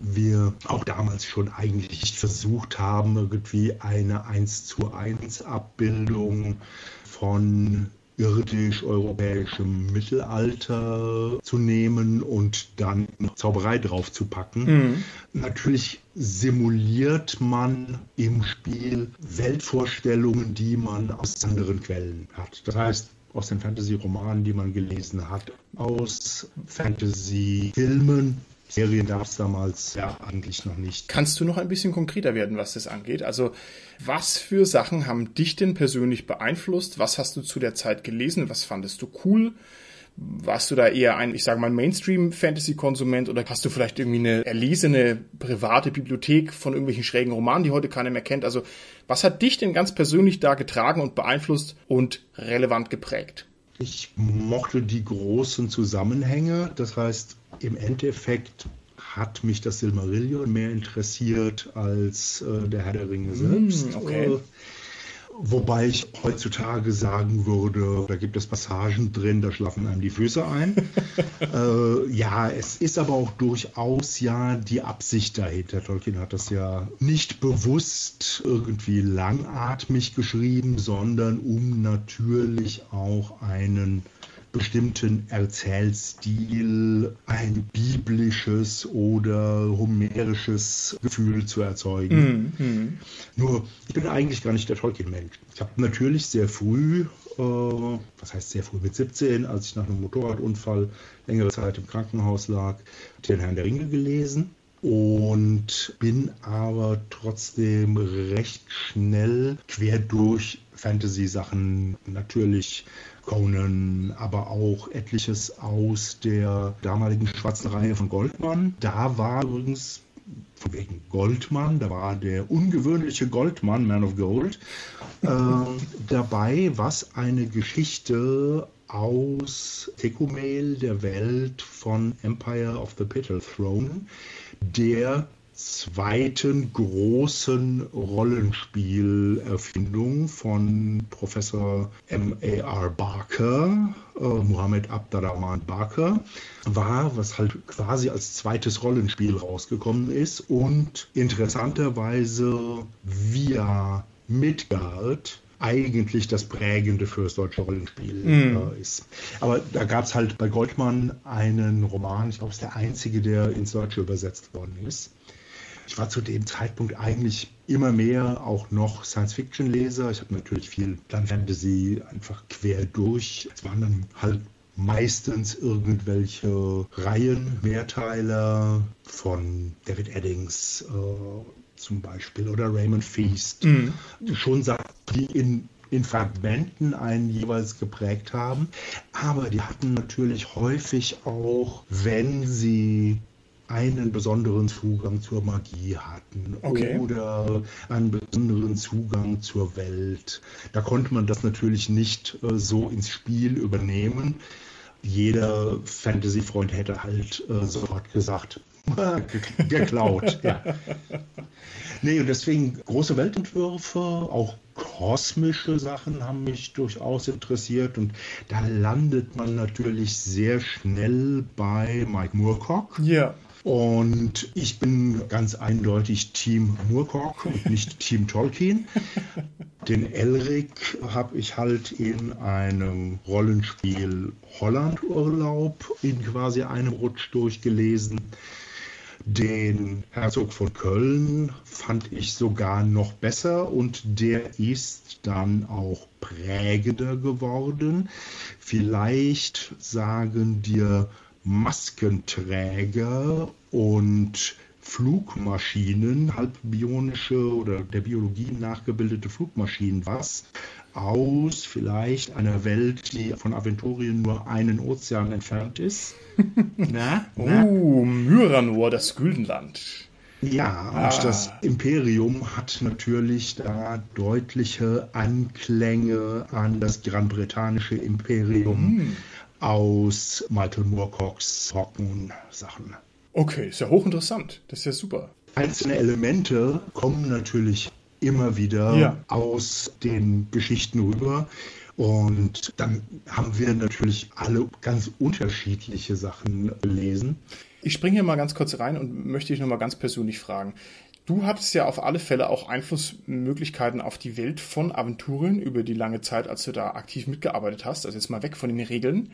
wir auch damals schon eigentlich versucht haben, irgendwie eine 1 zu 1 Abbildung von irdisch-europäischem Mittelalter zu nehmen und dann Zauberei drauf zu packen. Mhm. Natürlich simuliert man im Spiel Weltvorstellungen, die man aus anderen Quellen hat. Das heißt, aus den Fantasy-Romanen, die man gelesen hat, aus Fantasy-Filmen, Serien gab es damals ja eigentlich noch nicht. Kannst du noch ein bisschen konkreter werden, was das angeht? Also, was für Sachen haben dich denn persönlich beeinflusst? Was hast du zu der Zeit gelesen? Was fandest du cool? Warst du da eher ein, ich sage mal, Mainstream-Fantasy-Konsument oder hast du vielleicht irgendwie eine erlesene private Bibliothek von irgendwelchen schrägen Romanen, die heute keiner mehr kennt? Also, was hat dich denn ganz persönlich da getragen und beeinflusst und relevant geprägt? Ich mochte die großen Zusammenhänge. Das heißt, im Endeffekt hat mich das Silmarillion mehr interessiert als äh, der Herr der Ringe hm, selbst. okay. Äh, wobei ich heutzutage sagen würde, da gibt es Passagen drin, da schlafen einem die Füße ein. *laughs* äh, ja, es ist aber auch durchaus ja die Absicht dahinter. Tolkien hat das ja nicht bewusst irgendwie langatmig geschrieben, sondern um natürlich auch einen bestimmten Erzählstil ein biblisches oder homerisches Gefühl zu erzeugen. Mm, mm. Nur, ich bin eigentlich gar nicht der Tolkien-Mensch. Ich habe natürlich sehr früh, äh, was heißt sehr früh, mit 17, als ich nach einem Motorradunfall längere Zeit im Krankenhaus lag, den Herrn der Ringe gelesen und bin aber trotzdem recht schnell quer durch Fantasy-Sachen natürlich Conan, aber auch etliches aus der damaligen schwarzen Reihe von Goldmann. Da war übrigens von wegen Goldmann, da war der ungewöhnliche Goldmann, Man of Gold, äh, *laughs* dabei, was eine Geschichte aus Tekumail, der Welt von Empire of the Petal Throne, der zweiten großen Rollenspielerfindung von Professor M.A.R. Barker, äh, Mohammed Abdarrahman Barker, war, was halt quasi als zweites Rollenspiel rausgekommen ist und interessanterweise via Midgard eigentlich das Prägende für das deutsche Rollenspiel mm. äh, ist. Aber da gab es halt bei Goldmann einen Roman, ich glaube, es ist der einzige, der ins Deutsche übersetzt worden ist. Ich war zu dem Zeitpunkt eigentlich immer mehr auch noch Science-Fiction-Leser. Ich habe natürlich viel dann Fantasy einfach quer durch. Es waren dann halt meistens irgendwelche Reihen, Mehrteiler von David Eddings äh, zum Beispiel oder Raymond Feast. Mhm. Schon Sachen, die in in Fragmenten einen jeweils geprägt haben. Aber die hatten natürlich häufig auch, wenn sie einen besonderen Zugang zur Magie hatten okay. oder einen besonderen Zugang zur Welt. Da konnte man das natürlich nicht äh, so ins Spiel übernehmen. Jeder Fantasy-Freund hätte halt äh, sofort gesagt, *laughs* geklaut. *laughs* ja. Nee, und deswegen große Weltentwürfe, auch kosmische Sachen haben mich durchaus interessiert und da landet man natürlich sehr schnell bei Mike Moorcock. Ja. Und ich bin ganz eindeutig Team Moorcock und nicht Team Tolkien. Den Elric habe ich halt in einem Rollenspiel Hollandurlaub in quasi einem Rutsch durchgelesen. Den Herzog von Köln fand ich sogar noch besser und der ist dann auch prägender geworden. Vielleicht sagen dir Maskenträger und Flugmaschinen, halbbionische oder der Biologie nachgebildete Flugmaschinen was aus vielleicht einer Welt, die von Aventurien nur einen Ozean entfernt ist. na, *laughs* na? Oh, Myranor, das Güldenland. Ja, ah. und das Imperium hat natürlich da deutliche Anklänge an das Gran Bretanische Imperium. Mm aus Michael Moorcocks Hocken-Sachen. Okay, ist ja hochinteressant. Das ist ja super. Einzelne Elemente kommen natürlich immer wieder ja. aus den Geschichten rüber. Und dann haben wir natürlich alle ganz unterschiedliche Sachen gelesen. Ich springe hier mal ganz kurz rein und möchte dich nochmal ganz persönlich fragen. Du hattest ja auf alle Fälle auch Einflussmöglichkeiten auf die Welt von Aventurien über die lange Zeit, als du da aktiv mitgearbeitet hast. Also jetzt mal weg von den Regeln.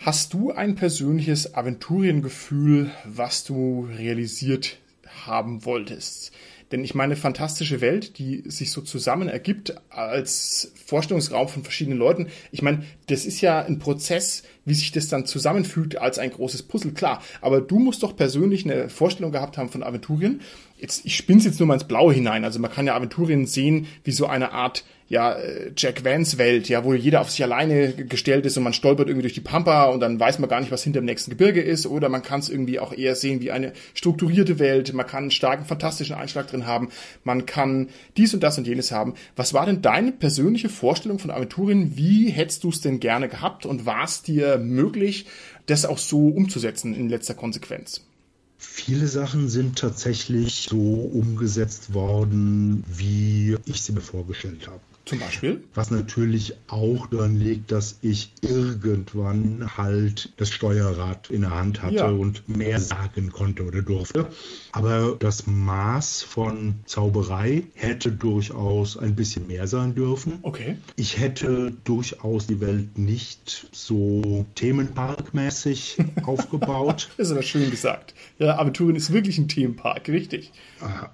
Hast du ein persönliches Aventuriengefühl, was du realisiert haben wolltest? Denn ich meine, fantastische Welt, die sich so zusammen ergibt als Vorstellungsraum von verschiedenen Leuten. Ich meine, das ist ja ein Prozess, wie sich das dann zusammenfügt als ein großes Puzzle, klar. Aber du musst doch persönlich eine Vorstellung gehabt haben von Aventurien. Jetzt, ich spinne jetzt nur mal ins Blaue hinein. Also man kann ja Aventurien sehen wie so eine Art ja, äh, Jack Vance Welt, ja, wo jeder auf sich alleine gestellt ist und man stolpert irgendwie durch die Pampa und dann weiß man gar nicht, was hinter dem nächsten Gebirge ist. Oder man kann es irgendwie auch eher sehen wie eine strukturierte Welt. Man kann einen starken, fantastischen Einschlag drin haben. Man kann dies und das und jenes haben. Was war denn deine persönliche Vorstellung von Aventurien? Wie hättest du es denn gerne gehabt und war es dir möglich, das auch so umzusetzen in letzter Konsequenz? Viele Sachen sind tatsächlich so umgesetzt worden, wie ich sie mir vorgestellt habe. Zum Beispiel? Was natürlich auch daran liegt, dass ich irgendwann halt das Steuerrad in der Hand hatte ja. und mehr sagen konnte oder durfte. Aber das Maß von Zauberei hätte durchaus ein bisschen mehr sein dürfen. Okay. Ich hätte durchaus die Welt nicht so themenparkmäßig *laughs* aufgebaut. Das ist aber schön gesagt. Ja, Aventurien ist wirklich ein Themenpark, richtig. Ah,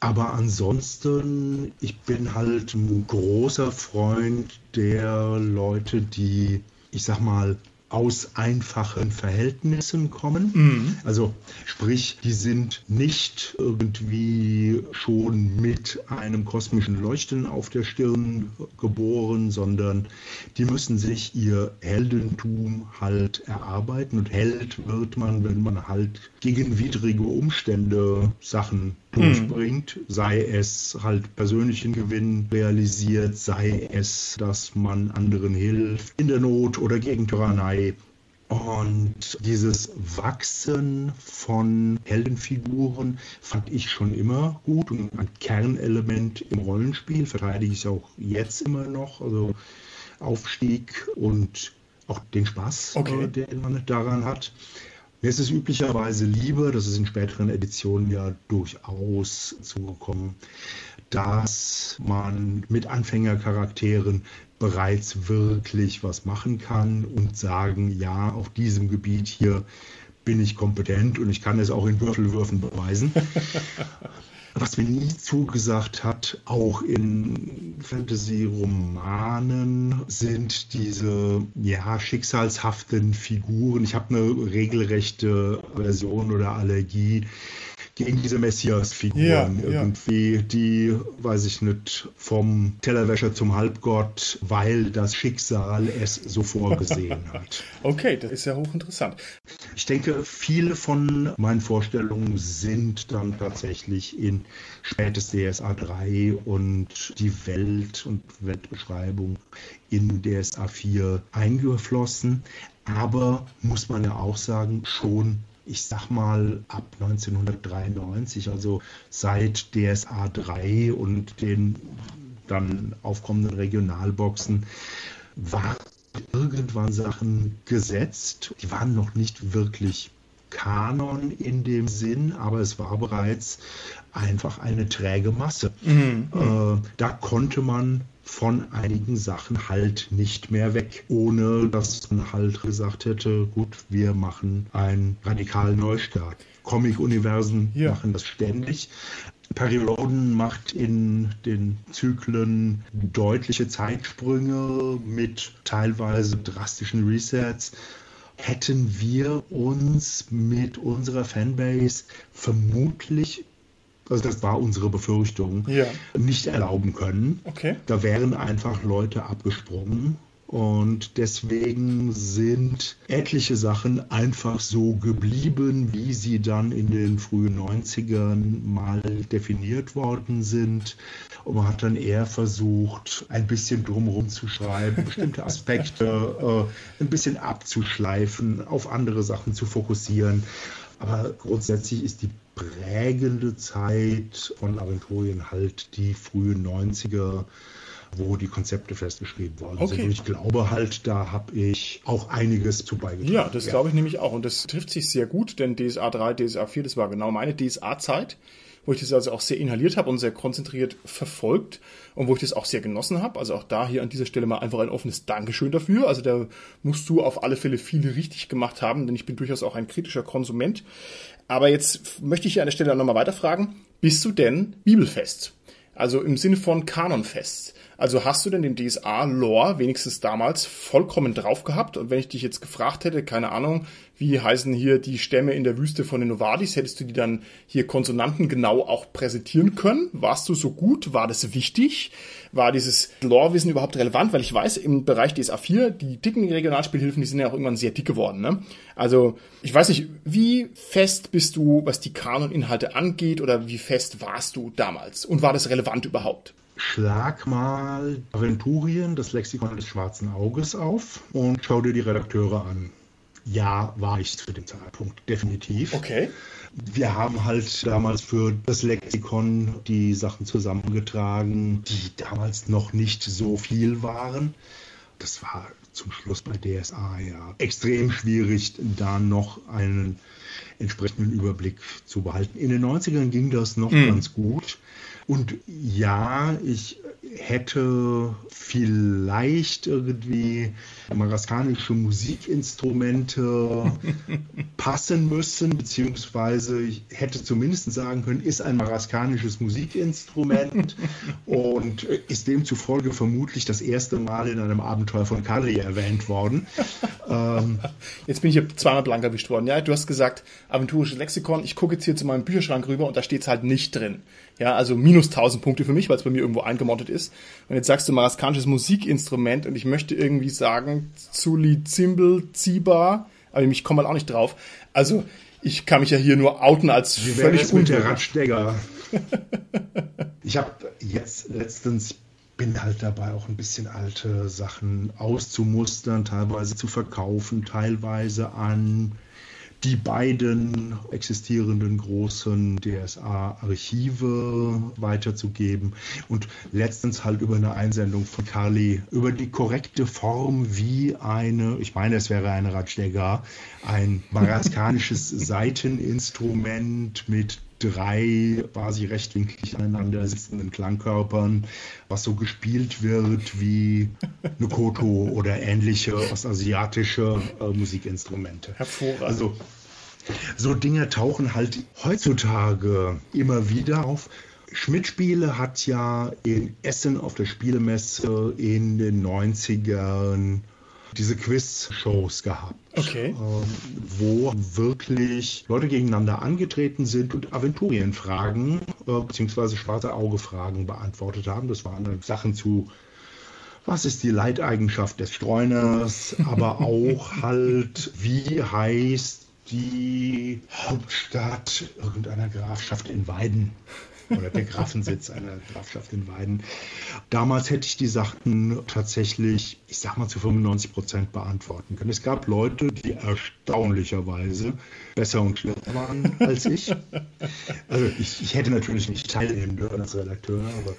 aber ansonsten, ich bin halt ein großer Freund der Leute, die, ich sag mal, aus einfachen Verhältnissen kommen. Mhm. Also sprich, die sind nicht irgendwie schon mit einem kosmischen Leuchten auf der Stirn geboren, sondern die müssen sich ihr Heldentum halt erarbeiten. Und Held wird man, wenn man halt gegen widrige Umstände Sachen durchbringt, mhm. sei es halt persönlichen Gewinn realisiert, sei es, dass man anderen hilft in der Not oder gegen Tyrannei. Und dieses Wachsen von Heldenfiguren fand ich schon immer gut und ein Kernelement im Rollenspiel verteidige ich auch jetzt immer noch. Also Aufstieg und auch den Spaß, okay. Äh, den man daran hat. Mir ist es üblicherweise lieber, das ist in späteren Editionen ja durchaus zugekommen, dass man mit Anfängercharakteren bereits wirklich was machen kann und sagen, ja, auf diesem Gebiet hier bin ich kompetent und ich kann es auch in Würfelwürfen beweisen. *laughs* Was mir nie zugesagt hat, auch in Fantasy-Romanen, sind diese ja, schicksalshaften Figuren. Ich habe eine regelrechte Version oder Allergie gegen diese Messias-Figuren ja, irgendwie, ja. die, weiß ich nicht, vom Tellerwäscher zum Halbgott, weil das Schicksal es so vorgesehen *laughs* hat. Okay, das ist ja hochinteressant. Ich denke, viele von meinen Vorstellungen sind dann tatsächlich in spätes DSA 3 und die Welt und Weltbeschreibung in DSA 4 eingeflossen. Aber muss man ja auch sagen, schon ich sag mal, ab 1993, also seit DSA 3 und den dann aufkommenden Regionalboxen, waren irgendwann Sachen gesetzt. Die waren noch nicht wirklich Kanon in dem Sinn, aber es war bereits einfach eine träge Masse. Mhm. Äh, da konnte man von einigen Sachen halt nicht mehr weg, ohne dass man halt gesagt hätte, gut, wir machen einen radikalen Neustart. Comic-Universen ja. machen das ständig. Perry Roden macht in den Zyklen deutliche Zeitsprünge mit teilweise drastischen Resets. Hätten wir uns mit unserer Fanbase vermutlich also das war unsere Befürchtung, ja. nicht erlauben können. Okay. Da wären einfach Leute abgesprungen. Und deswegen sind etliche Sachen einfach so geblieben, wie sie dann in den frühen 90ern mal definiert worden sind. Und man hat dann eher versucht, ein bisschen drumherum zu schreiben, bestimmte Aspekte *laughs* äh, ein bisschen abzuschleifen, auf andere Sachen zu fokussieren. Aber grundsätzlich ist die prägende Zeit von Aventurien halt die frühen 90er, wo die Konzepte festgeschrieben worden okay. sind. Und ich glaube halt, da habe ich auch einiges zu beigetragen. Ja, das ja. glaube ich nämlich auch. Und das trifft sich sehr gut, denn DSA 3, DSA 4, das war genau meine DSA-Zeit wo ich das also auch sehr inhaliert habe und sehr konzentriert verfolgt und wo ich das auch sehr genossen habe. Also auch da hier an dieser Stelle mal einfach ein offenes Dankeschön dafür. Also da musst du auf alle Fälle viel richtig gemacht haben, denn ich bin durchaus auch ein kritischer Konsument. Aber jetzt möchte ich hier an der Stelle nochmal weiterfragen. Bist du denn bibelfest? Also im Sinne von kanonfest. Also hast du denn den DSA-Lore wenigstens damals vollkommen drauf gehabt? Und wenn ich dich jetzt gefragt hätte, keine Ahnung, wie heißen hier die Stämme in der Wüste von den Novadis, hättest du die dann hier Konsonanten genau auch präsentieren können? Warst du so gut? War das wichtig? War dieses Lore-Wissen überhaupt relevant? Weil ich weiß, im Bereich DSA 4, die dicken Regionalspielhilfen, die sind ja auch irgendwann sehr dick geworden. Ne? Also ich weiß nicht, wie fest bist du, was die Kanon-Inhalte angeht oder wie fest warst du damals? Und war das relevant überhaupt? Schlag mal Aventurien, das Lexikon des schwarzen Auges auf und schau dir die Redakteure an. Ja, war ich zu dem Zeitpunkt, definitiv. Okay. Wir haben halt damals für das Lexikon die Sachen zusammengetragen, die damals noch nicht so viel waren. Das war zum Schluss bei DSA ja extrem schwierig, da noch einen entsprechenden Überblick zu behalten. In den 90ern ging das noch mhm. ganz gut. Und ja, ich hätte vielleicht irgendwie maraskanische Musikinstrumente *laughs* passen müssen, beziehungsweise ich hätte zumindest sagen können, ist ein maraskanisches Musikinstrument *laughs* und ist demzufolge vermutlich das erste Mal in einem Abenteuer von Kali erwähnt worden. ähm, jetzt bin ich hier zweimal blank erwischt worden. Ja, du hast gesagt, aventurisches Lexikon. Ich gucke jetzt hier zu meinem Bücherschrank rüber und da steht es halt nicht drin. Ja, also minus 1000 Punkte für mich, weil es bei mir irgendwo eingemottet ist. Und jetzt sagst du maraskanisches Musikinstrument und ich möchte irgendwie sagen, Zuli Zimbel, Ziba, aber ich komme halt auch nicht drauf. Also, ich kann mich ja hier nur outen als Wie völlig unter *laughs* ich habe jetzt letztens bin halt dabei auch ein bisschen alte Sachen auszumustern, teilweise zu verkaufen, teilweise an die beiden existierenden großen DSA-Archive weiterzugeben und letztens halt über eine Einsendung von Carly über die korrekte Form, wie eine, ich meine, es wäre eine Ratschläger, ein maraskanisches Seiteninstrument *laughs* mit drei quasi rechtwinklig aneinander sitzenden Klangkörpern, was so gespielt wird wie eine Koto oder ähnliche ostasiatische äh, Musikinstrumente. Hervorragend. Also so Dinge tauchen halt heutzutage immer wieder auf. Schmidt-Spiele hat ja in Essen auf der Spielemesse in den 90ern diese Quiz-Shows gehabt. Okay. Ähm, wo wirklich Leute gegeneinander angetreten sind und Aventurienfragen äh, bzw. schwarze Auge-Fragen beantwortet haben. Das waren Sachen zu was ist die Leiteigenschaft des Streuners, *laughs* aber auch halt, wie heißt die Hauptstadt irgendeiner Grafschaft in Weiden oder der Grafensitz einer Grafschaft in Weiden. Damals hätte ich die Sachen tatsächlich, ich sag mal, zu 95 Prozent beantworten können. Es gab Leute, die erstaunlicherweise besser und schlechter waren als ich. Also ich, ich hätte natürlich nicht teilnehmen dürfen als Redakteur, aber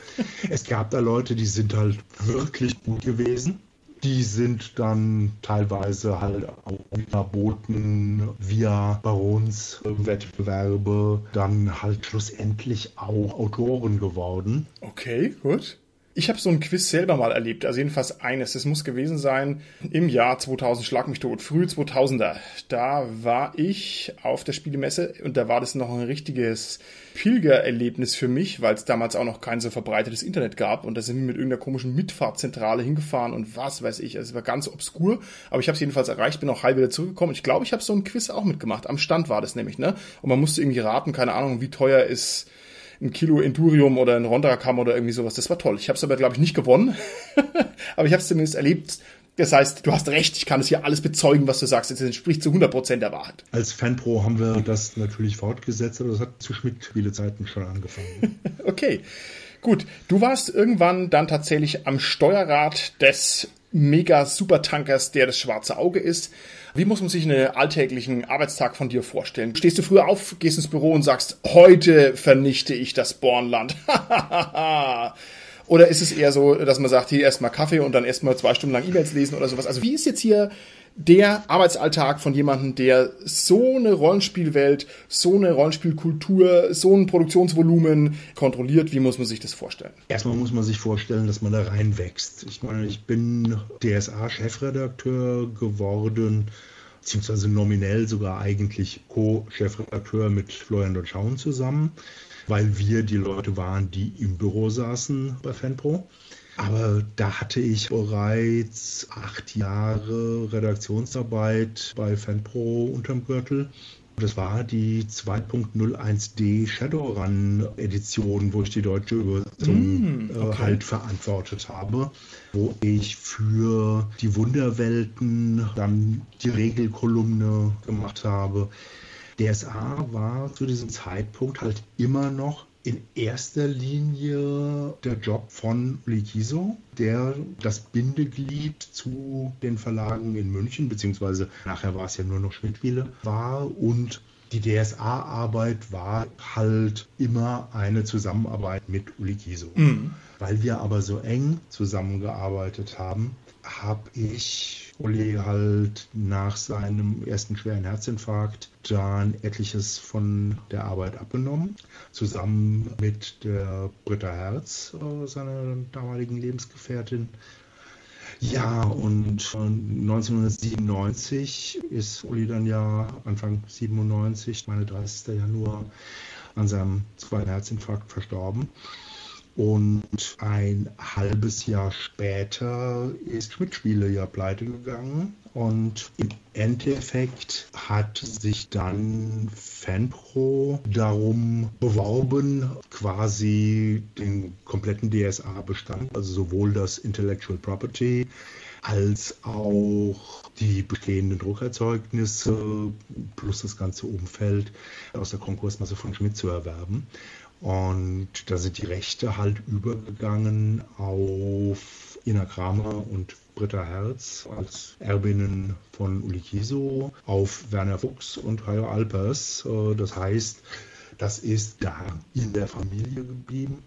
es gab da Leute, die sind halt wirklich gut gewesen die sind dann teilweise halt auch verboten via Baronswettbewerbe dann halt schlussendlich auch Autoren geworden. Okay, gut. Ich habe so ein Quiz selber mal erlebt, also jedenfalls eines. Es muss gewesen sein im Jahr 2000, schlag mich tot, früh 2000er. Da war ich auf der Spielemesse und da war das noch ein richtiges Pilgererlebnis für mich, weil es damals auch noch kein so verbreitetes Internet gab und da sind wir mit irgendeiner komischen Mitfahrtzentrale hingefahren und was weiß ich. Also es war ganz obskur, aber ich habe es jedenfalls erreicht, bin auch halb wieder zurückgekommen. Ich glaube, ich habe so ein Quiz auch mitgemacht. Am Stand war das nämlich, ne? Und man musste irgendwie raten, keine Ahnung, wie teuer ist ein Kilo Endurium oder ein Rondrakam oder irgendwie sowas. Das war toll. Ich habe es aber, glaube ich, nicht gewonnen. *laughs* aber ich habe es zumindest erlebt. Das heißt, du hast recht, ich kann es hier alles bezeugen, was du sagst. Es entspricht zu 100% der Wahrheit. Als Fanpro haben wir das natürlich fortgesetzt, aber das hat zu Schmidt viele Zeiten schon angefangen. *laughs* okay. Gut, du warst irgendwann dann tatsächlich am Steuerrad des Mega-Supertankers, der das schwarze Auge ist. Wie muss man sich einen alltäglichen Arbeitstag von dir vorstellen? Stehst du früher auf, gehst ins Büro und sagst, heute vernichte ich das Bornland. *laughs* oder ist es eher so, dass man sagt, hier erstmal Kaffee und dann erstmal zwei Stunden lang E-Mails lesen oder sowas? Also wie ist jetzt hier der Arbeitsalltag von jemandem, der so eine Rollenspielwelt, so eine Rollenspielkultur, so ein Produktionsvolumen kontrolliert, wie muss man sich das vorstellen? Erstmal muss man sich vorstellen, dass man da reinwächst. Ich meine, ich bin DSA-Chefredakteur geworden, beziehungsweise nominell sogar eigentlich Co-Chefredakteur mit Florian Dotschauen zusammen, weil wir die Leute waren, die im Büro saßen bei Fanpro. Aber da hatte ich bereits acht Jahre Redaktionsarbeit bei FanPro unterm Gürtel. Das war die 2.01d Shadowrun Edition, wo ich die deutsche Übersetzung mm, okay. äh, halt verantwortet habe, wo ich für die Wunderwelten dann die Regelkolumne gemacht habe. DSA war zu diesem Zeitpunkt halt immer noch in erster Linie der Job von Uli Kiso, der das Bindeglied zu den Verlagen in München, beziehungsweise nachher war es ja nur noch Schmidtwiele, war und die DSA-Arbeit war halt immer eine Zusammenarbeit mit Uli Kiso. Mhm. Weil wir aber so eng zusammengearbeitet haben, habe ich Uli halt nach seinem ersten schweren Herzinfarkt dann etliches von der Arbeit abgenommen, zusammen mit der Britta Herz, äh, seiner damaligen Lebensgefährtin. Ja, und 1997 ist Uli dann ja Anfang 97, meine 30. Januar, an seinem zweiten Herzinfarkt verstorben. Und ein halbes Jahr später ist Schmidt-Spiele ja pleite gegangen. Und im Endeffekt hat sich dann Fanpro darum beworben, quasi den kompletten DSA-Bestand, also sowohl das Intellectual Property als auch die bestehenden Druckerzeugnisse plus das ganze Umfeld aus der Konkursmasse von Schmidt zu erwerben. Und da sind die Rechte halt übergegangen auf Ina Kramer und Britta Herz als Erbinnen von Uli Kiso, auf Werner Fuchs und Hayo Alpers. Äh, das heißt, das ist da in der Familie geblieben.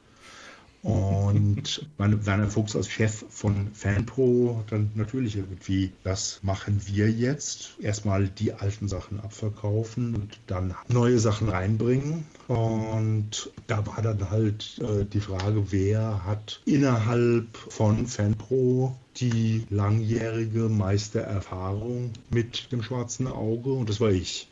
Und Werner Fuchs als Chef von Fanpro hat dann natürlich irgendwie, das machen wir jetzt. Erstmal die alten Sachen abverkaufen und dann neue Sachen reinbringen. Und da war dann halt äh, die Frage, wer hat innerhalb von Fanpro die langjährige Meistererfahrung mit dem schwarzen Auge? Und das war ich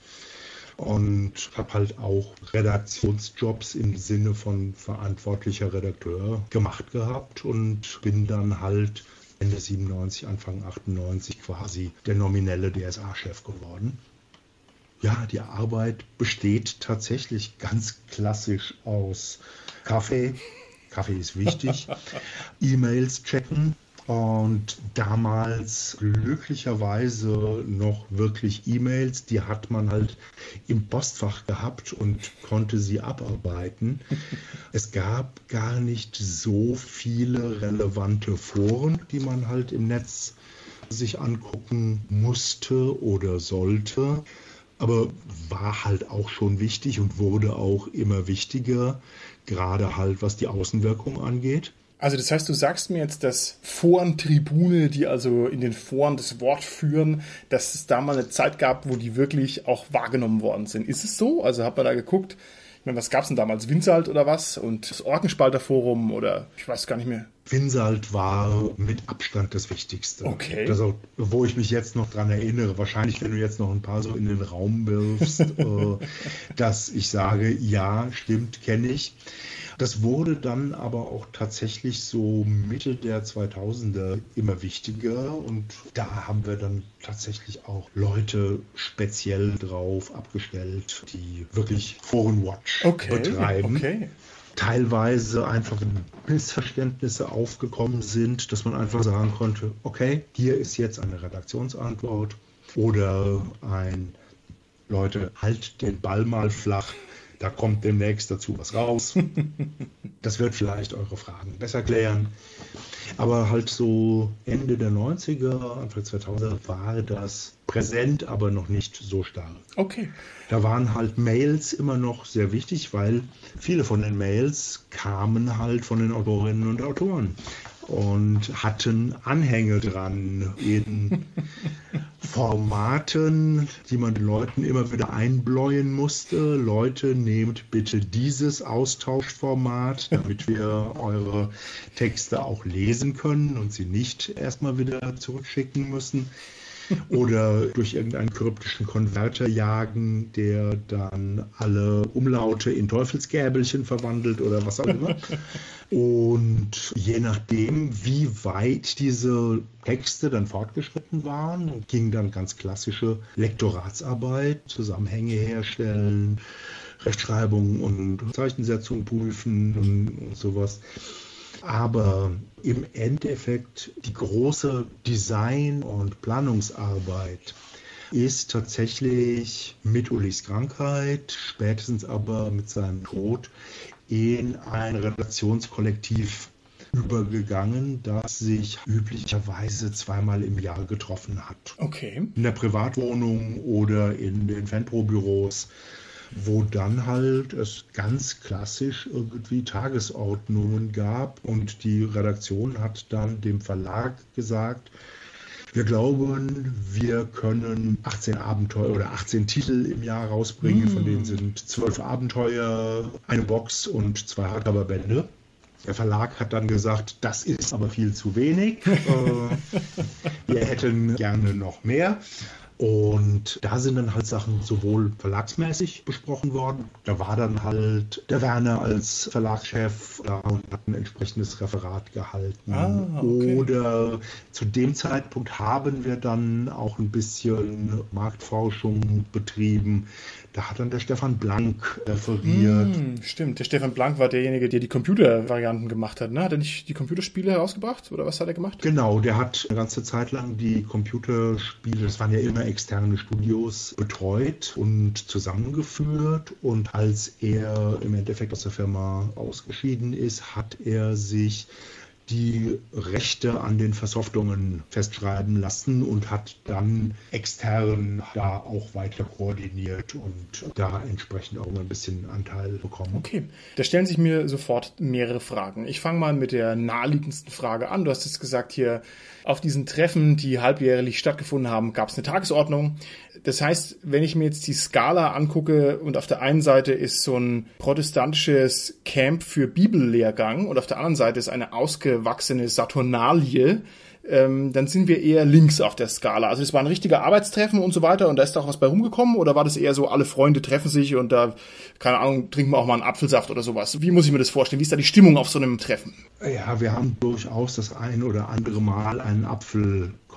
und habe halt auch Redaktionsjobs im Sinne von verantwortlicher Redakteur gemacht gehabt und bin dann halt Ende 97, Anfang 98 quasi der nominelle DSA-Chef geworden. Ja, die Arbeit besteht tatsächlich ganz klassisch aus Kaffee. Kaffee ist wichtig. *laughs* E-Mails checken, und damals glücklicherweise noch wirklich E-Mails, die hat man halt im Postfach gehabt und konnte sie abarbeiten. *laughs* Es gab gar nicht so viele relevante Foren, die man halt im Netz sich angucken musste oder sollte. Aber war halt auch schon wichtig und wurde auch immer wichtiger, gerade halt was die Außenwirkung angeht. Also das heißt, du sagst mir jetzt, dass Forentribune, die also in den Foren das Wort führen, dass es da mal eine Zeit gab, wo die wirklich auch wahrgenommen worden sind. Ist es so? Also hat man da geguckt, ich meine, was gab es denn damals? Winsalt oder was? Und das Orkenspalterforum oder ich weiß gar nicht mehr. Winsalt war mit Abstand das Wichtigste. Okay. Also, wo ich mich jetzt noch dran erinnere, wahrscheinlich, wenn du jetzt noch ein paar so in den Raum wirfst, *laughs* äh, dass ich sage, ja, stimmt, kenne ich. Das wurde dann aber auch tatsächlich so Mitte der 2000er immer wichtiger und da haben wir dann tatsächlich auch Leute speziell drauf abgestellt, die wirklich Forenwatch okay, betreiben. Okay teilweise einfach Missverständnisse aufgekommen sind, dass man einfach sagen konnte, okay, hier ist jetzt eine Redaktionsantwort oder ein Leute, halt den Ball mal flach. Da kommt demnächst dazu was raus. *laughs* Das wird vielleicht eure Fragen besser klären. Aber halt so Ende der 90er, Anfang 2000er war das präsent, aber noch nicht so stark. Okay. Da waren halt Mails immer noch sehr wichtig, weil viele von den Mails kamen halt von den Autorinnen und Autoren und hatten Anhänge dran in *laughs* Formaten, die man den Leuten immer wieder einbläuen musste. Leute, nehmt bitte dieses Austauschformat, damit wir eure Texte auch lesen können und sie nicht erstmal wieder zurückschicken müssen oder durch irgendeinen kryptischen Konverter jagen, der dann alle Umlaute in Teufelsgäbelchen verwandelt oder was auch immer. Und je nachdem, wie weit diese Texte dann fortgeschritten waren, ging dann ganz klassische Lektoratsarbeit, Zusammenhänge herstellen, Rechtschreibung und Zeichensetzung prüfen und sowas. Aber im Endeffekt die große Design- und Planungsarbeit ist tatsächlich mit Ulis Krankheit, spätestens aber mit seinem Tod, in ein Redaktionskollektiv übergegangen, das sich üblicherweise zweimal im Jahr getroffen hat. Okay. In der Privatwohnung oder in den Fanpro-Büros wo dann halt es ganz klassisch irgendwie Tagesordnungen gab und die Redaktion hat dann dem Verlag gesagt, Wir glauben, wir können 18 Abenteuer oder 18 Titel im Jahr rausbringen. Mm. Von denen sind 12 Abenteuer, eine Box und zwei Hardcover-Bände. Der Verlag hat dann gesagt, das ist aber viel zu wenig. Äh, *laughs* wir hätten gerne noch mehr. Und da sind dann halt Sachen sowohl verlagsmäßig besprochen worden. Da war dann halt der Werner als Verlagschef da und hat ein entsprechendes Referat gehalten. Ah, okay. Oder zu dem Zeitpunkt haben wir dann auch ein bisschen Marktforschung betrieben. Da hat dann der Stefan Blank referiert. Hm, stimmt, der Stefan Blank war derjenige, der die Computervarianten gemacht hat. Ne? Hat er nicht die Computerspiele herausgebracht oder was hat er gemacht? Genau, der hat eine ganze Zeit lang die Computerspiele, das waren ja immer externe Studios, betreut und zusammengeführt. Und als er im Endeffekt aus der Firma ausgeschieden ist, hat er sich die Rechte an den Versoftungen festschreiben lassen und hat dann extern da auch weiter koordiniert und da entsprechend auch ein bisschen Anteil bekommen. Okay, da stellen sich mir sofort mehrere Fragen. Ich fange mal mit der naheliegendsten Frage an. Du hast jetzt gesagt, hier auf diesen Treffen, die halbjährlich stattgefunden haben, gab es eine Tagesordnung. Das heißt, wenn ich mir jetzt die Skala angucke und auf der einen Seite ist so ein protestantisches Camp für Bibellehrgang und auf der anderen Seite ist eine ausgewachsene Saturnalie, ähm, dann sind wir eher links auf der Skala. Also es war ein richtiger Arbeitstreffen und so weiter und da ist doch was bei rumgekommen oder war das eher so, alle Freunde treffen sich und da, keine Ahnung, trinken wir auch mal einen Apfelsaft oder sowas? Wie muss ich mir das vorstellen? Wie ist da die Stimmung auf so einem Treffen? Ja, wir haben durchaus das ein oder andere Mal einen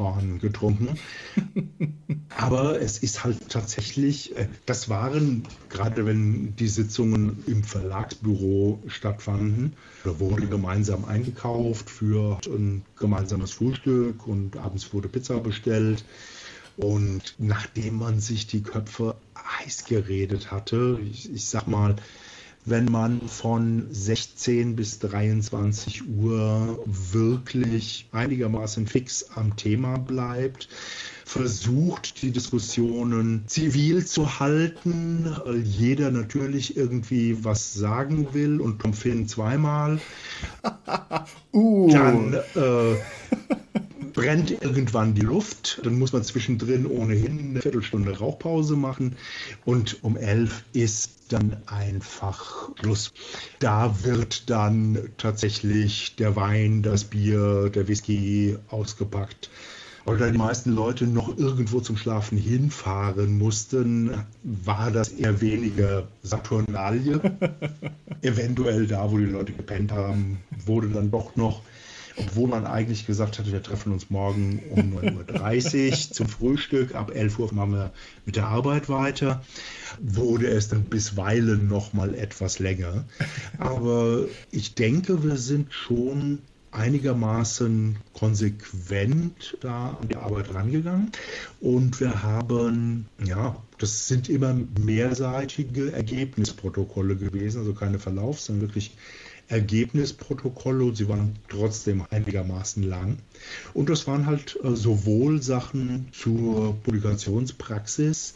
Apfelkorn getrunken. *laughs* Aber es ist halt tatsächlich, äh, das waren, gerade wenn die Sitzungen im Verlagsbüro stattfanden, da wurde gemeinsam eingekauft für ein gemeinsames Frühstück und abends wurde Pizza bestellt. Und nachdem man sich die Köpfe heiß geredet hatte, ich, ich sag mal, wenn man von 16 bis 23 Uhr wirklich einigermaßen fix am Thema bleibt, versucht, die Diskussionen zivil zu halten, jeder natürlich irgendwie was sagen will und Tom Finn zweimal, *laughs* uh. dann äh, brennt irgendwann die Luft, dann muss man zwischendrin ohnehin eine Viertelstunde Rauchpause machen und um elf ist dann einfach Schluss. Da wird dann tatsächlich der Wein, das Bier, der Whisky ausgepackt. Weil da die meisten Leute noch irgendwo zum Schlafen hinfahren mussten, war das eher weniger Saturnalie. *laughs* Eventuell da, wo die Leute gepennt haben, wurde dann doch noch obwohl man eigentlich gesagt hatte, wir treffen uns morgen um 9.30 Uhr *laughs* zum Frühstück, ab 11 Uhr machen wir mit der Arbeit weiter, wurde es dann bisweilen noch mal etwas länger. Aber ich denke, wir sind schon einigermaßen konsequent da an die Arbeit rangegangen. Und wir haben, ja, das sind immer mehrseitige Ergebnisprotokolle gewesen, also keine Verlauf, sondern wirklich Ergebnisprotokolle und sie waren trotzdem einigermaßen lang. Und das waren halt äh, sowohl Sachen zur Publikationspraxis,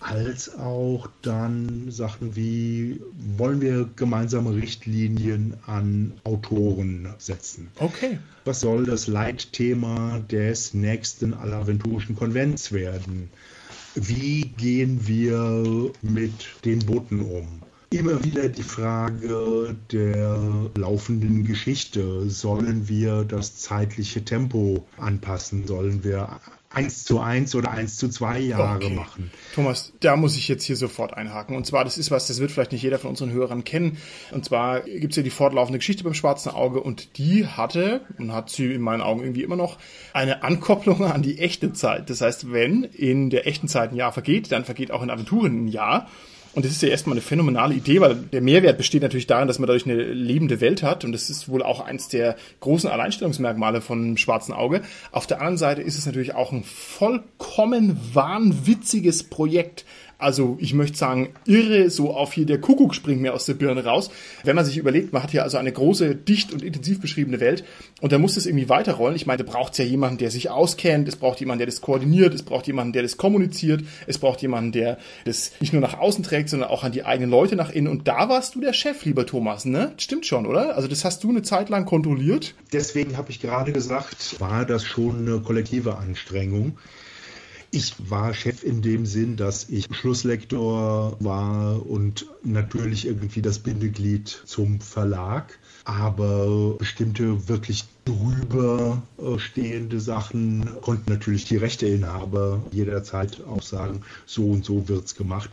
als auch dann Sachen wie, wollen wir gemeinsame Richtlinien an Autoren setzen? Okay. Was soll das Leitthema des nächsten Alaventurischen Konvents werden? Wie gehen wir mit den Booten um? Immer wieder die Frage der laufenden Geschichte. Sollen wir das zeitliche Tempo anpassen? Sollen wir eins zu eins oder eins zu zwei Jahre okay. machen. Thomas, da muss ich jetzt hier sofort einhaken. Und zwar, das ist was, das wird vielleicht nicht jeder von unseren Hörern kennen. Und zwar gibt es ja die fortlaufende Geschichte beim Schwarzen Auge und die hatte und hat sie in meinen Augen irgendwie immer noch eine Ankopplung an die echte Zeit. Das heißt, wenn in der echten Zeit ein Jahr vergeht, dann vergeht auch in Aventuren ein Jahr. Und das ist ja erstmal eine phänomenale Idee, weil der Mehrwert besteht natürlich darin, dass man dadurch eine lebende Welt hat. Und das ist wohl auch eins der großen Alleinstellungsmerkmale von Schwarzen Auge. Auf der anderen Seite ist es natürlich auch ein vollkommen wahnwitziges Projekt, also ich möchte sagen, irre, so auf hier der Kuckuck springt mir aus der Birne raus. Wenn man sich überlegt, man hat hier also eine große, dicht und intensiv beschriebene Welt und da muss es irgendwie weiterrollen. Ich meine, da braucht es ja jemanden, der sich auskennt, es braucht jemanden, der das koordiniert, es braucht jemanden, der das kommuniziert, es braucht jemanden, der das nicht nur nach außen trägt, sondern auch an die eigenen Leute nach innen. Und da warst du der Chef, lieber Thomas, ne? Stimmt schon, oder? Also das hast du eine Zeit lang kontrolliert. Deswegen habe ich gerade gesagt, war das schon eine kollektive Anstrengung. Ich war Chef in dem Sinn, dass ich Schlusslektor war und natürlich irgendwie das Bindeglied zum Verlag. Aber bestimmte wirklich drüber äh, stehende Sachen konnten natürlich die Rechteinhaber jederzeit auch sagen, so und so wird's gemacht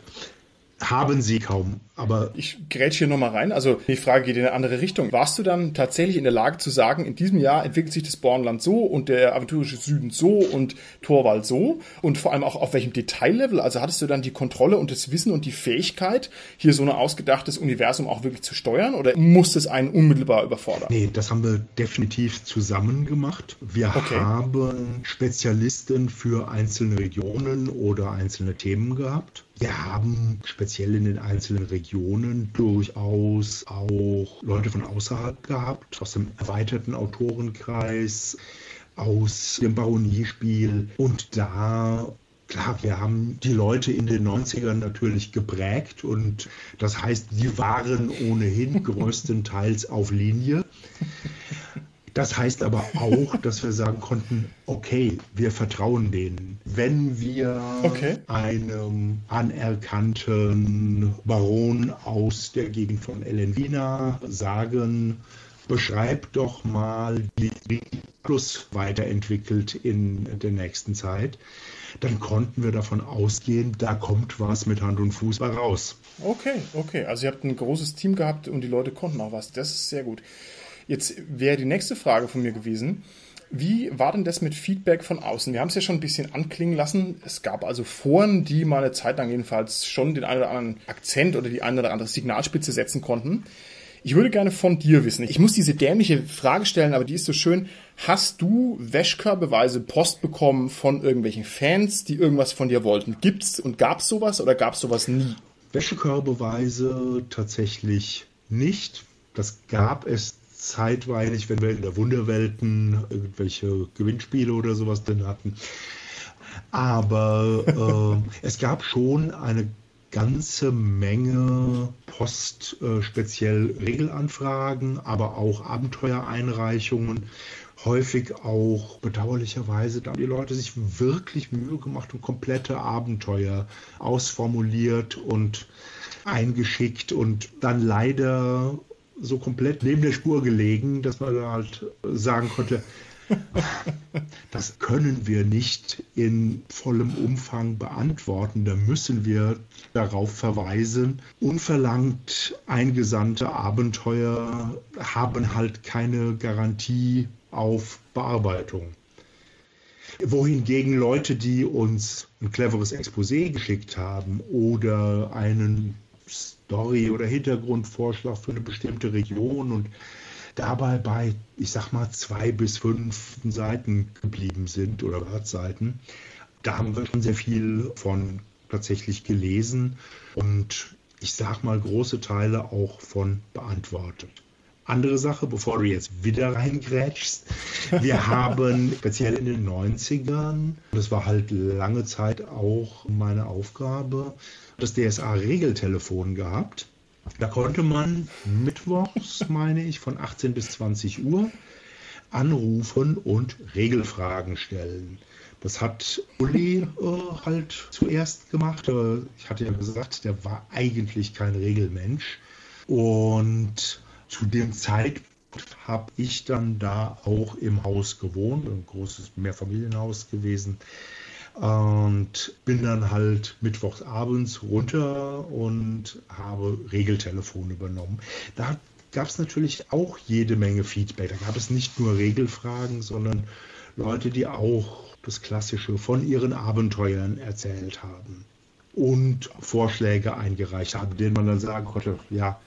haben sie kaum. Aber ich grätsche hier nochmal rein. Also die Frage geht in eine andere Richtung. Warst du dann tatsächlich in der Lage zu sagen, in diesem Jahr entwickelt sich das Bornland so und der aventurische Süden so und Torwald so und vor allem auch auf welchem Detaillevel? Also hattest du dann die Kontrolle und das Wissen und die Fähigkeit, hier so ein ausgedachtes Universum auch wirklich zu steuern oder musste es einen unmittelbar überfordern? Nee, das haben wir definitiv zusammen gemacht. Wir okay. haben Spezialisten für einzelne Regionen oder einzelne Themen gehabt. Wir haben speziell in den einzelnen Regionen durchaus auch Leute von außerhalb gehabt, aus dem erweiterten Autorenkreis, aus dem Baroniespiel. Und da Klar, wir haben die Leute in den 90ern natürlich geprägt und das heißt, die waren ohnehin *laughs* größtenteils auf Linie. Das heißt aber auch, *laughs* dass wir sagen konnten, okay, wir vertrauen denen. Wenn wir okay. einem anerkannten Baron aus der Gegend von Elenvina sagen, beschreib doch mal, wie Plus weiterentwickelt in der nächsten Zeit, dann konnten wir davon ausgehen, da kommt was mit Hand und Fuß raus. Okay, okay. Also ihr habt ein großes Team gehabt und die Leute konnten auch was. Das ist sehr gut. Jetzt wäre die nächste Frage von mir gewesen. Wie war denn das mit Feedback von außen? Wir haben es ja schon ein bisschen anklingen lassen. Es gab also Foren, die mal eine Zeit lang jedenfalls schon den einen oder anderen Akzent oder die eine oder andere Signalspitze setzen konnten. Ich würde gerne von dir wissen. Ich muss diese dämliche Frage stellen, aber die ist so schön. Hast du wäschkörbeweise Post bekommen von irgendwelchen Fans, die irgendwas von dir wollten? Gibt's und gab's sowas oder gab's sowas nie? Wäschekörbeweise tatsächlich nicht. Das gab es zeitweilig, wenn wir in der Wunderwelten irgendwelche Gewinnspiele oder sowas drin hatten. Aber äh, es gab schon eine ganze Menge Post, äh, speziell Regelanfragen, aber auch Abenteuereinreichungen. Häufig auch bedauerlicherweise, da haben die Leute sich wirklich Mühe gemacht und komplette Abenteuer ausformuliert und eingeschickt und dann leider so komplett neben der Spur gelegen, dass man halt sagen konnte, *laughs* das können wir nicht in vollem Umfang beantworten. Da müssen wir darauf verweisen. Unverlangt eingesandte Abenteuer haben halt keine Garantie auf Bearbeitung. Wohingegen Leute, die uns ein cleveres Exposé geschickt haben oder einen Story oder Hintergrundvorschlag für eine bestimmte Region und dabei bei, ich sag mal, zwei bis fünf Seiten geblieben sind oder Wörtseiten. Da haben wir schon sehr viel von tatsächlich gelesen und ich sag mal große Teile auch von beantwortet. Andere Sache, bevor du jetzt wieder reingrätschst. Wir *laughs* haben speziell in den 90ern, das war halt lange Zeit auch meine Aufgabe, das DSA-Regeltelefon gehabt. Da konnte man mittwochs, *laughs* meine ich, von 18 bis 20 Uhr anrufen und Regelfragen stellen. Das hat Uli äh, halt zuerst gemacht. Ich hatte ja gesagt, der war eigentlich kein Regelmensch. Und zu dem Zeitpunkt habe ich dann da auch im Haus gewohnt, ein großes Mehrfamilienhaus gewesen und bin dann halt mittwochs abends runter und habe Regeltelefon übernommen. Da gab es natürlich auch jede Menge Feedback. Da gab es nicht nur Regelfragen, sondern Leute, die auch das Klassische von ihren Abenteuern erzählt haben und Vorschläge eingereicht haben, denen man dann sagen konnte, ja,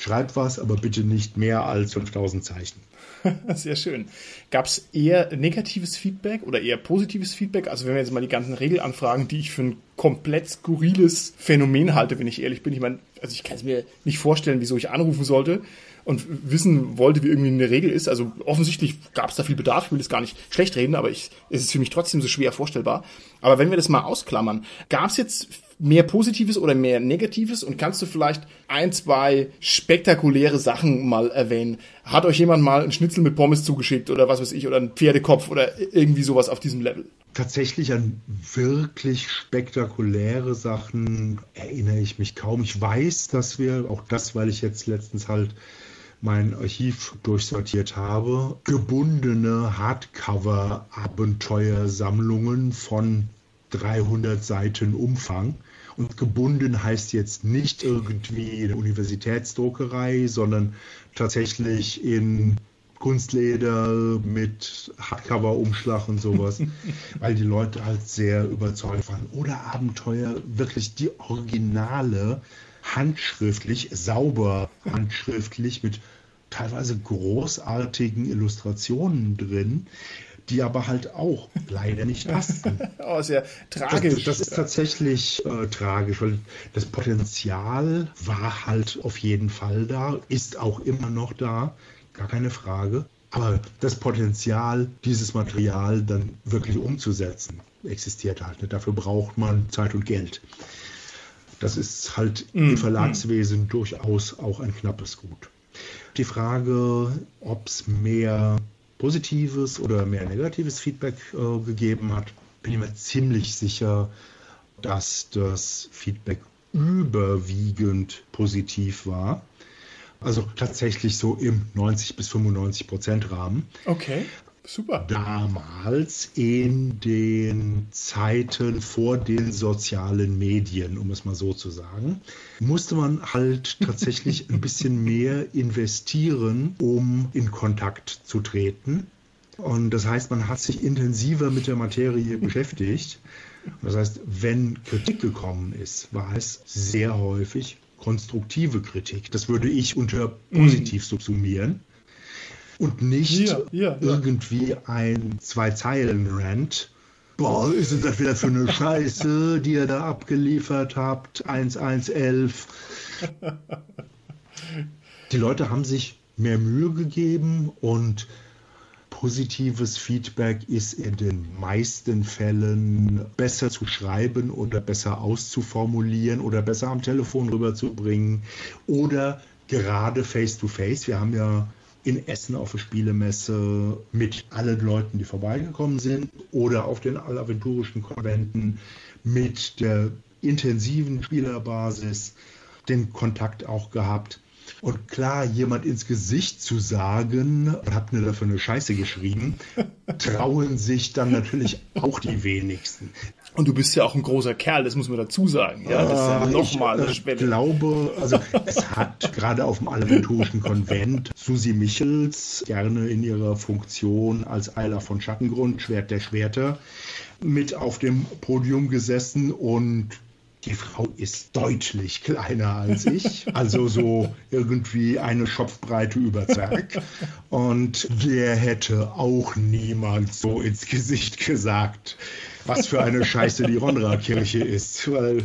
schreibt was, aber bitte nicht mehr als 5000 Zeichen. *laughs* Sehr schön. Gab es eher negatives Feedback oder eher positives Feedback? Also wenn wir jetzt mal die ganzen Regelanfragen, die ich für ein komplett skurriles Phänomen halte, wenn ich ehrlich bin. Ich meine, also ich kann es mir nicht vorstellen, wieso ich anrufen sollte und wissen wollte, wie irgendwie eine Regel ist. Also offensichtlich gab es da viel Bedarf. Ich will das gar nicht schlecht reden, aber ich, es ist für mich trotzdem so schwer vorstellbar. Aber wenn wir das mal ausklammern, gab es jetzt mehr Positives oder mehr Negatives? Und kannst du vielleicht ein, zwei spektakuläre Sachen mal erwähnen? Hat euch jemand mal einen Schnitzel mit Pommes zugeschickt oder was weiß ich, oder einen Pferdekopf oder irgendwie sowas auf diesem Level? Tatsächlich an wirklich spektakuläre Sachen erinnere ich mich kaum. Ich weiß, dass wir, auch das, weil ich jetzt letztens halt mein Archiv durchsortiert habe, gebundene Hardcover-Abenteuersammlungen von 300 Seiten Umfang und gebunden heißt jetzt nicht irgendwie eine Universitätsdruckerei, sondern tatsächlich in Kunstleder mit Hardcover-Umschlag und sowas, *laughs* weil die Leute halt sehr überzeugt waren. Oder Abenteuer, wirklich die Originale, handschriftlich, sauber handschriftlich mit teilweise großartigen Illustrationen drin die aber halt auch leider nicht passen. *laughs* oh, sehr tragisch. Das, das ist tatsächlich äh, tragisch, weil das Potenzial war halt auf jeden Fall da, ist auch immer noch da, gar keine Frage. Aber das Potenzial, dieses Material dann wirklich umzusetzen, existiert halt nicht. Dafür braucht man Zeit und Geld. Das ist halt mm, im Verlagswesen mm. durchaus auch ein knappes Gut. Die Frage, ob es mehr positives oder mehr negatives Feedback äh, gegeben hat, bin ich mir ziemlich sicher, dass das Feedback überwiegend positiv war. Also tatsächlich so im 90 bis 95 Prozent Rahmen. Okay. Super. Damals in den Zeiten vor den sozialen Medien, um es mal so zu sagen, musste man halt *laughs* tatsächlich ein bisschen mehr investieren, um in Kontakt zu treten. Und das heißt, man hat sich intensiver mit der Materie *laughs* beschäftigt. Das heißt, wenn Kritik gekommen ist, war es sehr häufig konstruktive Kritik. Das würde ich unter positiv subsumieren und nicht ja, ja, irgendwie ein Zwei-Zeilen-Rant. Boah, ist das wieder für eine Scheiße, *laughs* die ihr da abgeliefert habt? 1111. Die Leute haben sich mehr Mühe gegeben und positives Feedback ist in den meisten Fällen besser zu schreiben oder besser auszuformulieren oder besser am Telefon rüberzubringen oder gerade face-to-face. -face. Wir haben ja in Essen auf der Spielemesse mit allen Leuten, die vorbeigekommen sind oder auf den allaventurischen Konventen mit der intensiven Spielerbasis den Kontakt auch gehabt. Und klar, jemand ins Gesicht zu sagen, habt mir dafür eine Scheiße geschrieben, *laughs* trauen sich dann natürlich auch die wenigsten. Und du bist ja auch ein großer Kerl, das muss man dazu sagen. Ja, das ist ja äh, nochmal eine Schwelle. Ich glaube, also es hat *laughs* gerade auf dem Aventurischen Konvent Susi Michels gerne in ihrer Funktion als Eiler von Schattengrund, Schwert der Schwerter, mit auf dem Podium gesessen und die Frau ist deutlich kleiner als ich, also so irgendwie eine Schopfbreite über Zwerg. Und der hätte auch niemand so ins Gesicht gesagt, was für eine Scheiße die Ronra-Kirche ist, weil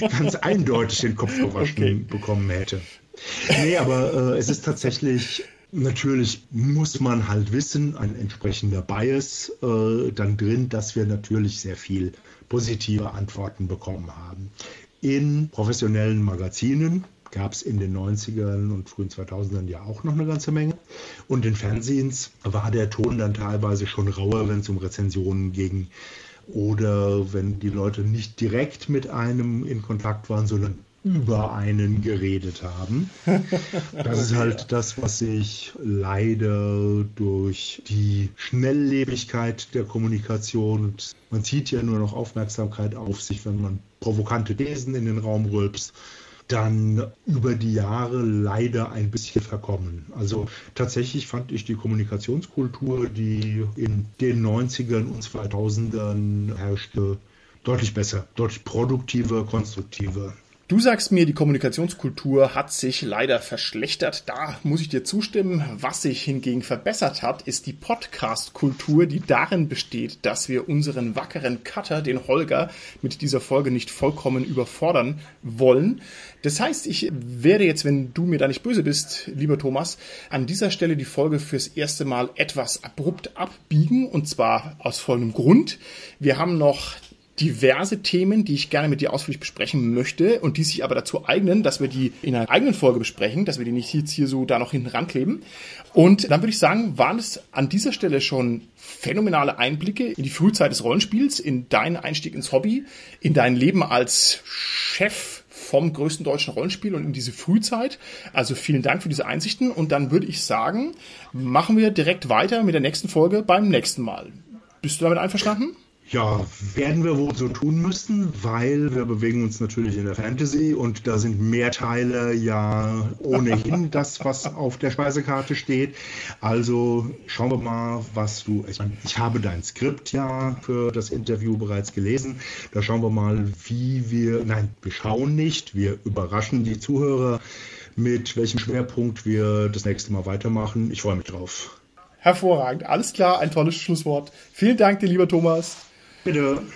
ganz eindeutig den Kopf gewaschen okay. bekommen hätte. Nee, aber äh, es ist tatsächlich Natürlich muss man halt wissen, ein entsprechender Bias äh, dann drin, dass wir natürlich sehr viel positive Antworten bekommen haben. In professionellen Magazinen gab es in den 90ern und frühen 2000ern ja auch noch eine ganze Menge. Und in Fernsehens war der Ton dann teilweise schon rauer, wenn es um Rezensionen ging oder wenn die Leute nicht direkt mit einem in Kontakt waren, sondern über einen geredet haben. *laughs* Das ist halt das, was sich leider durch die Schnelllebigkeit der Kommunikation, man zieht ja nur noch Aufmerksamkeit auf sich, wenn man provokante Thesen in den Raum rülpst, dann über die Jahre leider ein bisschen verkommen. Also tatsächlich fand ich die Kommunikationskultur, die in den 90ern und 2000ern herrschte, deutlich besser, deutlich produktiver, konstruktiver. Du sagst mir, die Kommunikationskultur hat sich leider verschlechtert. Da muss ich dir zustimmen. Was sich hingegen verbessert hat, ist die Podcast-Kultur, die darin besteht, dass wir unseren wackeren Cutter, den Holger, mit dieser Folge nicht vollkommen überfordern wollen. Das heißt, ich werde jetzt, wenn du mir da nicht böse bist, lieber Thomas, an dieser Stelle die Folge fürs erste Mal etwas abrupt abbiegen. Und zwar aus folgendem Grund. Wir haben noch diverse Themen, die ich gerne mit dir ausführlich besprechen möchte und die sich aber dazu eignen, dass wir die in einer eigenen Folge besprechen, dass wir die nicht jetzt hier so da noch hinten rankleben. Und dann würde ich sagen, waren es an dieser Stelle schon phänomenale Einblicke in die Frühzeit des Rollenspiels, in deinen Einstieg ins Hobby, in dein Leben als Chef vom größten deutschen Rollenspiel und in diese Frühzeit. Also vielen Dank für diese Einsichten und dann würde ich sagen, machen wir direkt weiter mit der nächsten Folge beim nächsten Mal. Bist du damit einverstanden? Ja, werden wir wohl so tun müssen, weil wir bewegen uns natürlich in der Fantasy und da sind Mehrteile ja ohnehin *laughs* das, was auf der Speisekarte steht. Also schauen wir mal, was du. Ich meine, ich habe dein Skript ja für das Interview bereits gelesen. Da schauen wir mal, wie wir. Nein, wir schauen nicht, wir überraschen die Zuhörer, mit welchem Schwerpunkt wir das nächste Mal weitermachen. Ich freue mich drauf. Hervorragend, alles klar, ein tolles Schlusswort. Vielen Dank dir, lieber Thomas. Pero